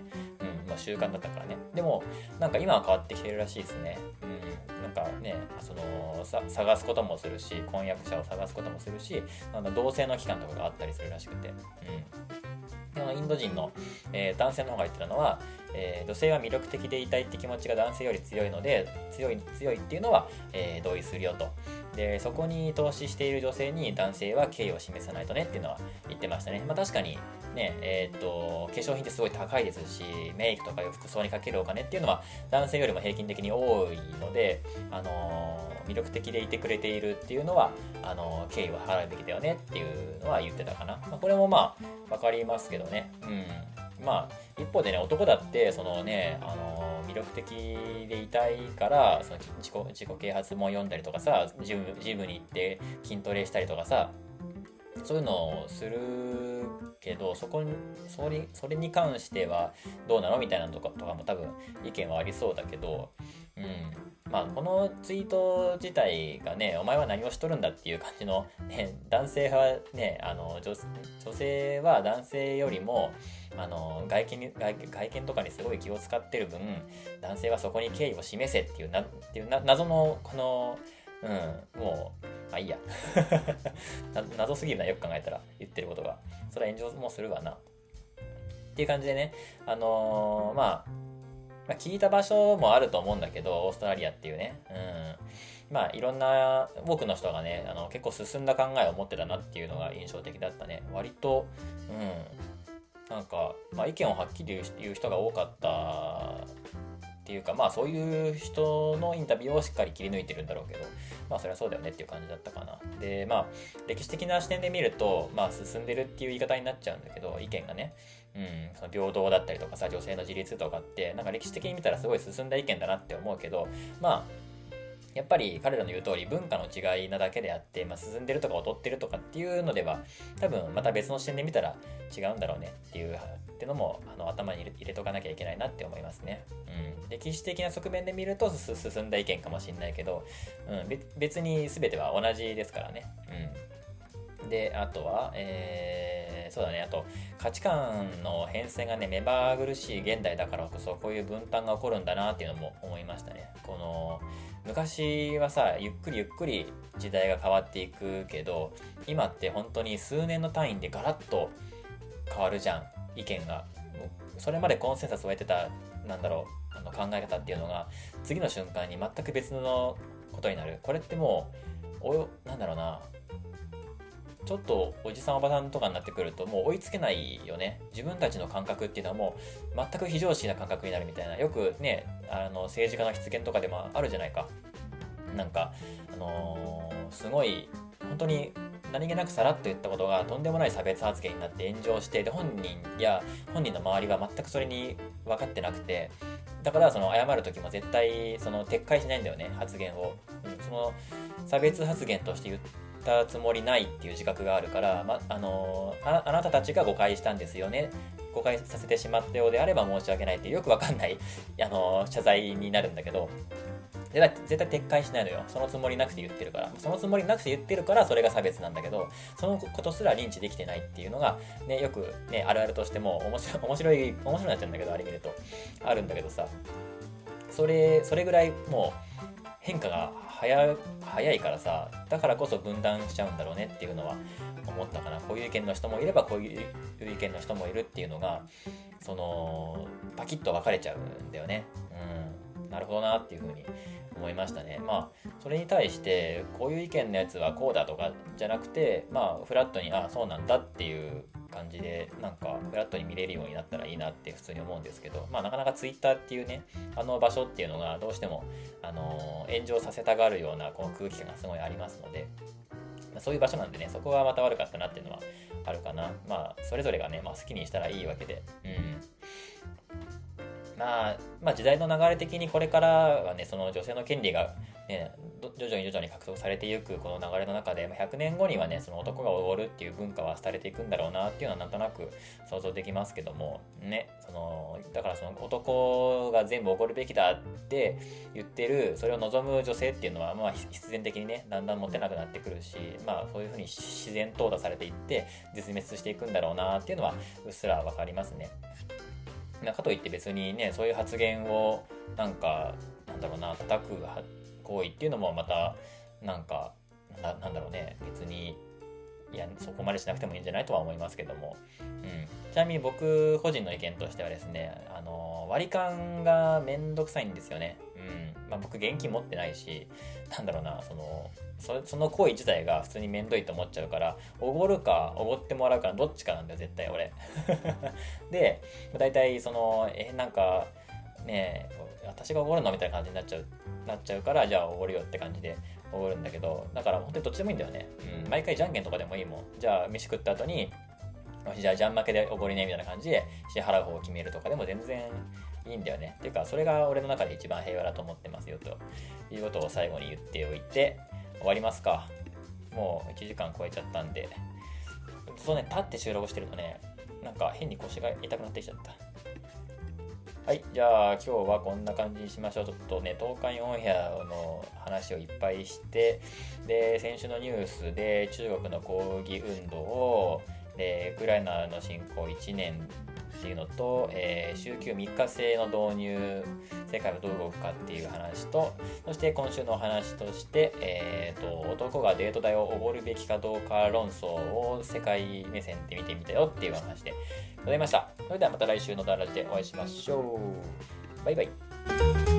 S2: まあ、習慣だったからね。でもなんか今は変わってきてるらしいですね、うん。なんかねそのさ探すこともするし婚約者を探すこともするしなんか同性の期間とかがあったりするらしくて、うん、でインド人の、えー、男性の方が言ってたのは、えー、女性は魅力的でいたいって気持ちが男性より強いので強い強いっていうのは、えー、同意するよと。でそこに投資している女性に男性は敬意を示さないとねっていうのは言ってましたね、まあ、確かにねえー、っと化粧品ってすごい高いですしメイクとか服装にかけるお金っていうのは男性よりも平均的に多いので、あのー、魅力的でいてくれているっていうのはあのー、敬意を払うべきだよねっていうのは言ってたかな、まあ、これもまあ分かりますけどね。うん。まあ一方でね男だってそのねあの魅力的でいたいからその自己自己啓発本読んだりとかさジムジムに行って筋トレしたりとかさそういうのをするけどそこにそれそれに関してはどうなのみたいなのとかとかも多分意見はありそうだけどうん。まあ、このツイート自体がね、お前は何をしとるんだっていう感じの、ね、男性はね、あの女性は男性よりも、あの外見に外外見とかにすごい気を使ってる分、男性はそこに敬意を示せっていうなっていう謎の、この、うん、もう、まあいいや。*laughs* 謎すぎるな、よく考えたら、言ってることが。それは炎上もするわな。っていう感じでね、あのー、まあ、まあ、聞いた場所もあると思うんだけど、オーストラリアっていうね。うん。まあ、いろんな、多くの人がね、あの結構進んだ考えを持ってたなっていうのが印象的だったね。割と、うん。なんか、まあ、意見をはっきり言う人が多かったっていうかまあそういう人のインタビューをしっかり切り抜いてるんだろうけどまあそれはそうだよねっていう感じだったかな。でまあ歴史的な視点で見るとまあ進んでるっていう言い方になっちゃうんだけど意見がね。うん、その平等だったりとかさ女性の自立とかってなんか歴史的に見たらすごい進んだ意見だなって思うけどまあやっぱり彼らの言う通り文化の違いなだけであって、まあ、進んでるとか劣ってるとかっていうのでは多分また別の視点で見たら違うんだろうねっていうってのもあの頭に入れとかなきゃいけないなって思いますね。うん、歴史的な側面で見ると進んだ意見かもしれないけど、うん、別に全ては同じですからね。うん、であとは、えー、そうだねあと価値観の変遷がね目まぐるしい現代だからこそこういう分担が起こるんだなっていうのも思いましたね。この昔はさゆっくりゆっくり時代が変わっていくけど今って本当に数年の単位でガラッと変わるじゃん意見が。それまでコンセンサスを得てたなんだろうあの考え方っていうのが次の瞬間に全く別のことになる。これってもうおなんだろうなちょっとおじさんおばさんとかになってくるともう追いつけないよね。自分たちの感覚っていうのはもう全く非常識な感覚になるみたいな。よくねあの政治家の失言とかでもあるじゃないか。なんかあのー、すごい本当に何気なくさらっと言ったことがとんでもない差別発言になって炎上してで本人や本人の周りは全くそれに分かってなくてだからその謝る時も絶対その撤回しないんだよね発言を、その差別発言として言ったつもりないっていう自覚があるから、まあのああなたたちが誤解したんですよね。誤解させてしまったようであれば申し訳ないってよくわかんない、あの謝罪になるんだけど。絶対撤回しないのよ。そのつもりなくて言ってるから。そのつもりなくて言ってるからそれが差別なんだけどそのことすら認知できてないっていうのがねよくねあるあるとしても面白い面白い面白いなっちゃうんだけどあれ見ると。あるんだけどさ。それそれぐらいもう変化が早早いからさだからこそ分断しちゃうんだろうねっていうのは思ったかな。こういう意見の人もいればこういう意見の人もいるっていうのがそのパキッと分かれちゃうんだよね。うん。なるほどなっていうふうに思いましたね。まあそれに対してこういう意見のやつはこうだとかじゃなくてまあフラットにあそうなんだっていう感じでなんかフラットに見れるようになったらいいなって普通に思うんですけどまあなかなか Twitter っていうねあの場所っていうのがどうしてもあの炎上させたがるようなこの空気感がすごいありますのでそういう場所なんでねそこがまた悪かったなっていうのはあるかな。まあそれぞれがね、まあ、好きにしたらいいわけで。うん。まあ、まあ、時代の流れ的にこれからはねその女性の権利が、ね、徐々に徐々に獲得されていくこの流れの中で100年後にはねその男がおごるっていう文化は廃れていくんだろうなっていうのはなんとなく想像できますけどもねそのだからその男が全部おごるべきだって言ってるそれを望む女性っていうのはまあ必然的にねだんだん持てなくなってくるしまあそういうふうに自然淘汰されていって絶滅していくんだろうなっていうのはうっすら分かりますね。かといって別にねそういう発言をなんかなんだろうな叩く行為っていうのもまたなんかなんだろうね。別にいやそこまでしなくてもいいんじゃないとは思いますけども、うん、ちなみに僕個人の意見としてはですねあの割り勘がめんどくさいんですよね、うん。まあ、僕現金持ってないしなんだろうなそのそその行為自体が普通にめんどいと思っちゃうからおごるかおごってもらうかどっちかなんだよ絶対俺。*laughs* で大体そのえなんかね私がおごるのみたいな感じになっちゃうなっちゃうからじゃあおごるよって感じでおごるんだけどだから本当にどっちでもいいんだよね、うん、毎回じゃんけんとかでもいいもん。じゃあ飯食った後にじゃあじゃん負けでおごりねみたいな感じで支払う方を決めるとかでも全然いいんだよね。っていうかそれが俺の中で一番平和だと思ってますよと。いうことを最後に言っておいて終わりますか。もう1時間超えちゃったんで。そうね立って収録してるとねなんか変に腰が痛くなってきちゃった。はい、じゃあ今日はこんな感じにしましょう。ちょっとね、東海オンエアの話をいっぱいして、で、先週のニュースで中国の抗議運動を、で、ウクライナの侵攻1年っていうのと、えー週休3日制の導入、世界はどう動くかっていう話と、そして今週のお話として、えーと、男がデート代をおごるべきかどうか論争を世界目線で見てみたよっていう話でございました。それではまた来週のダラジでお会いしましょう。バイバイ。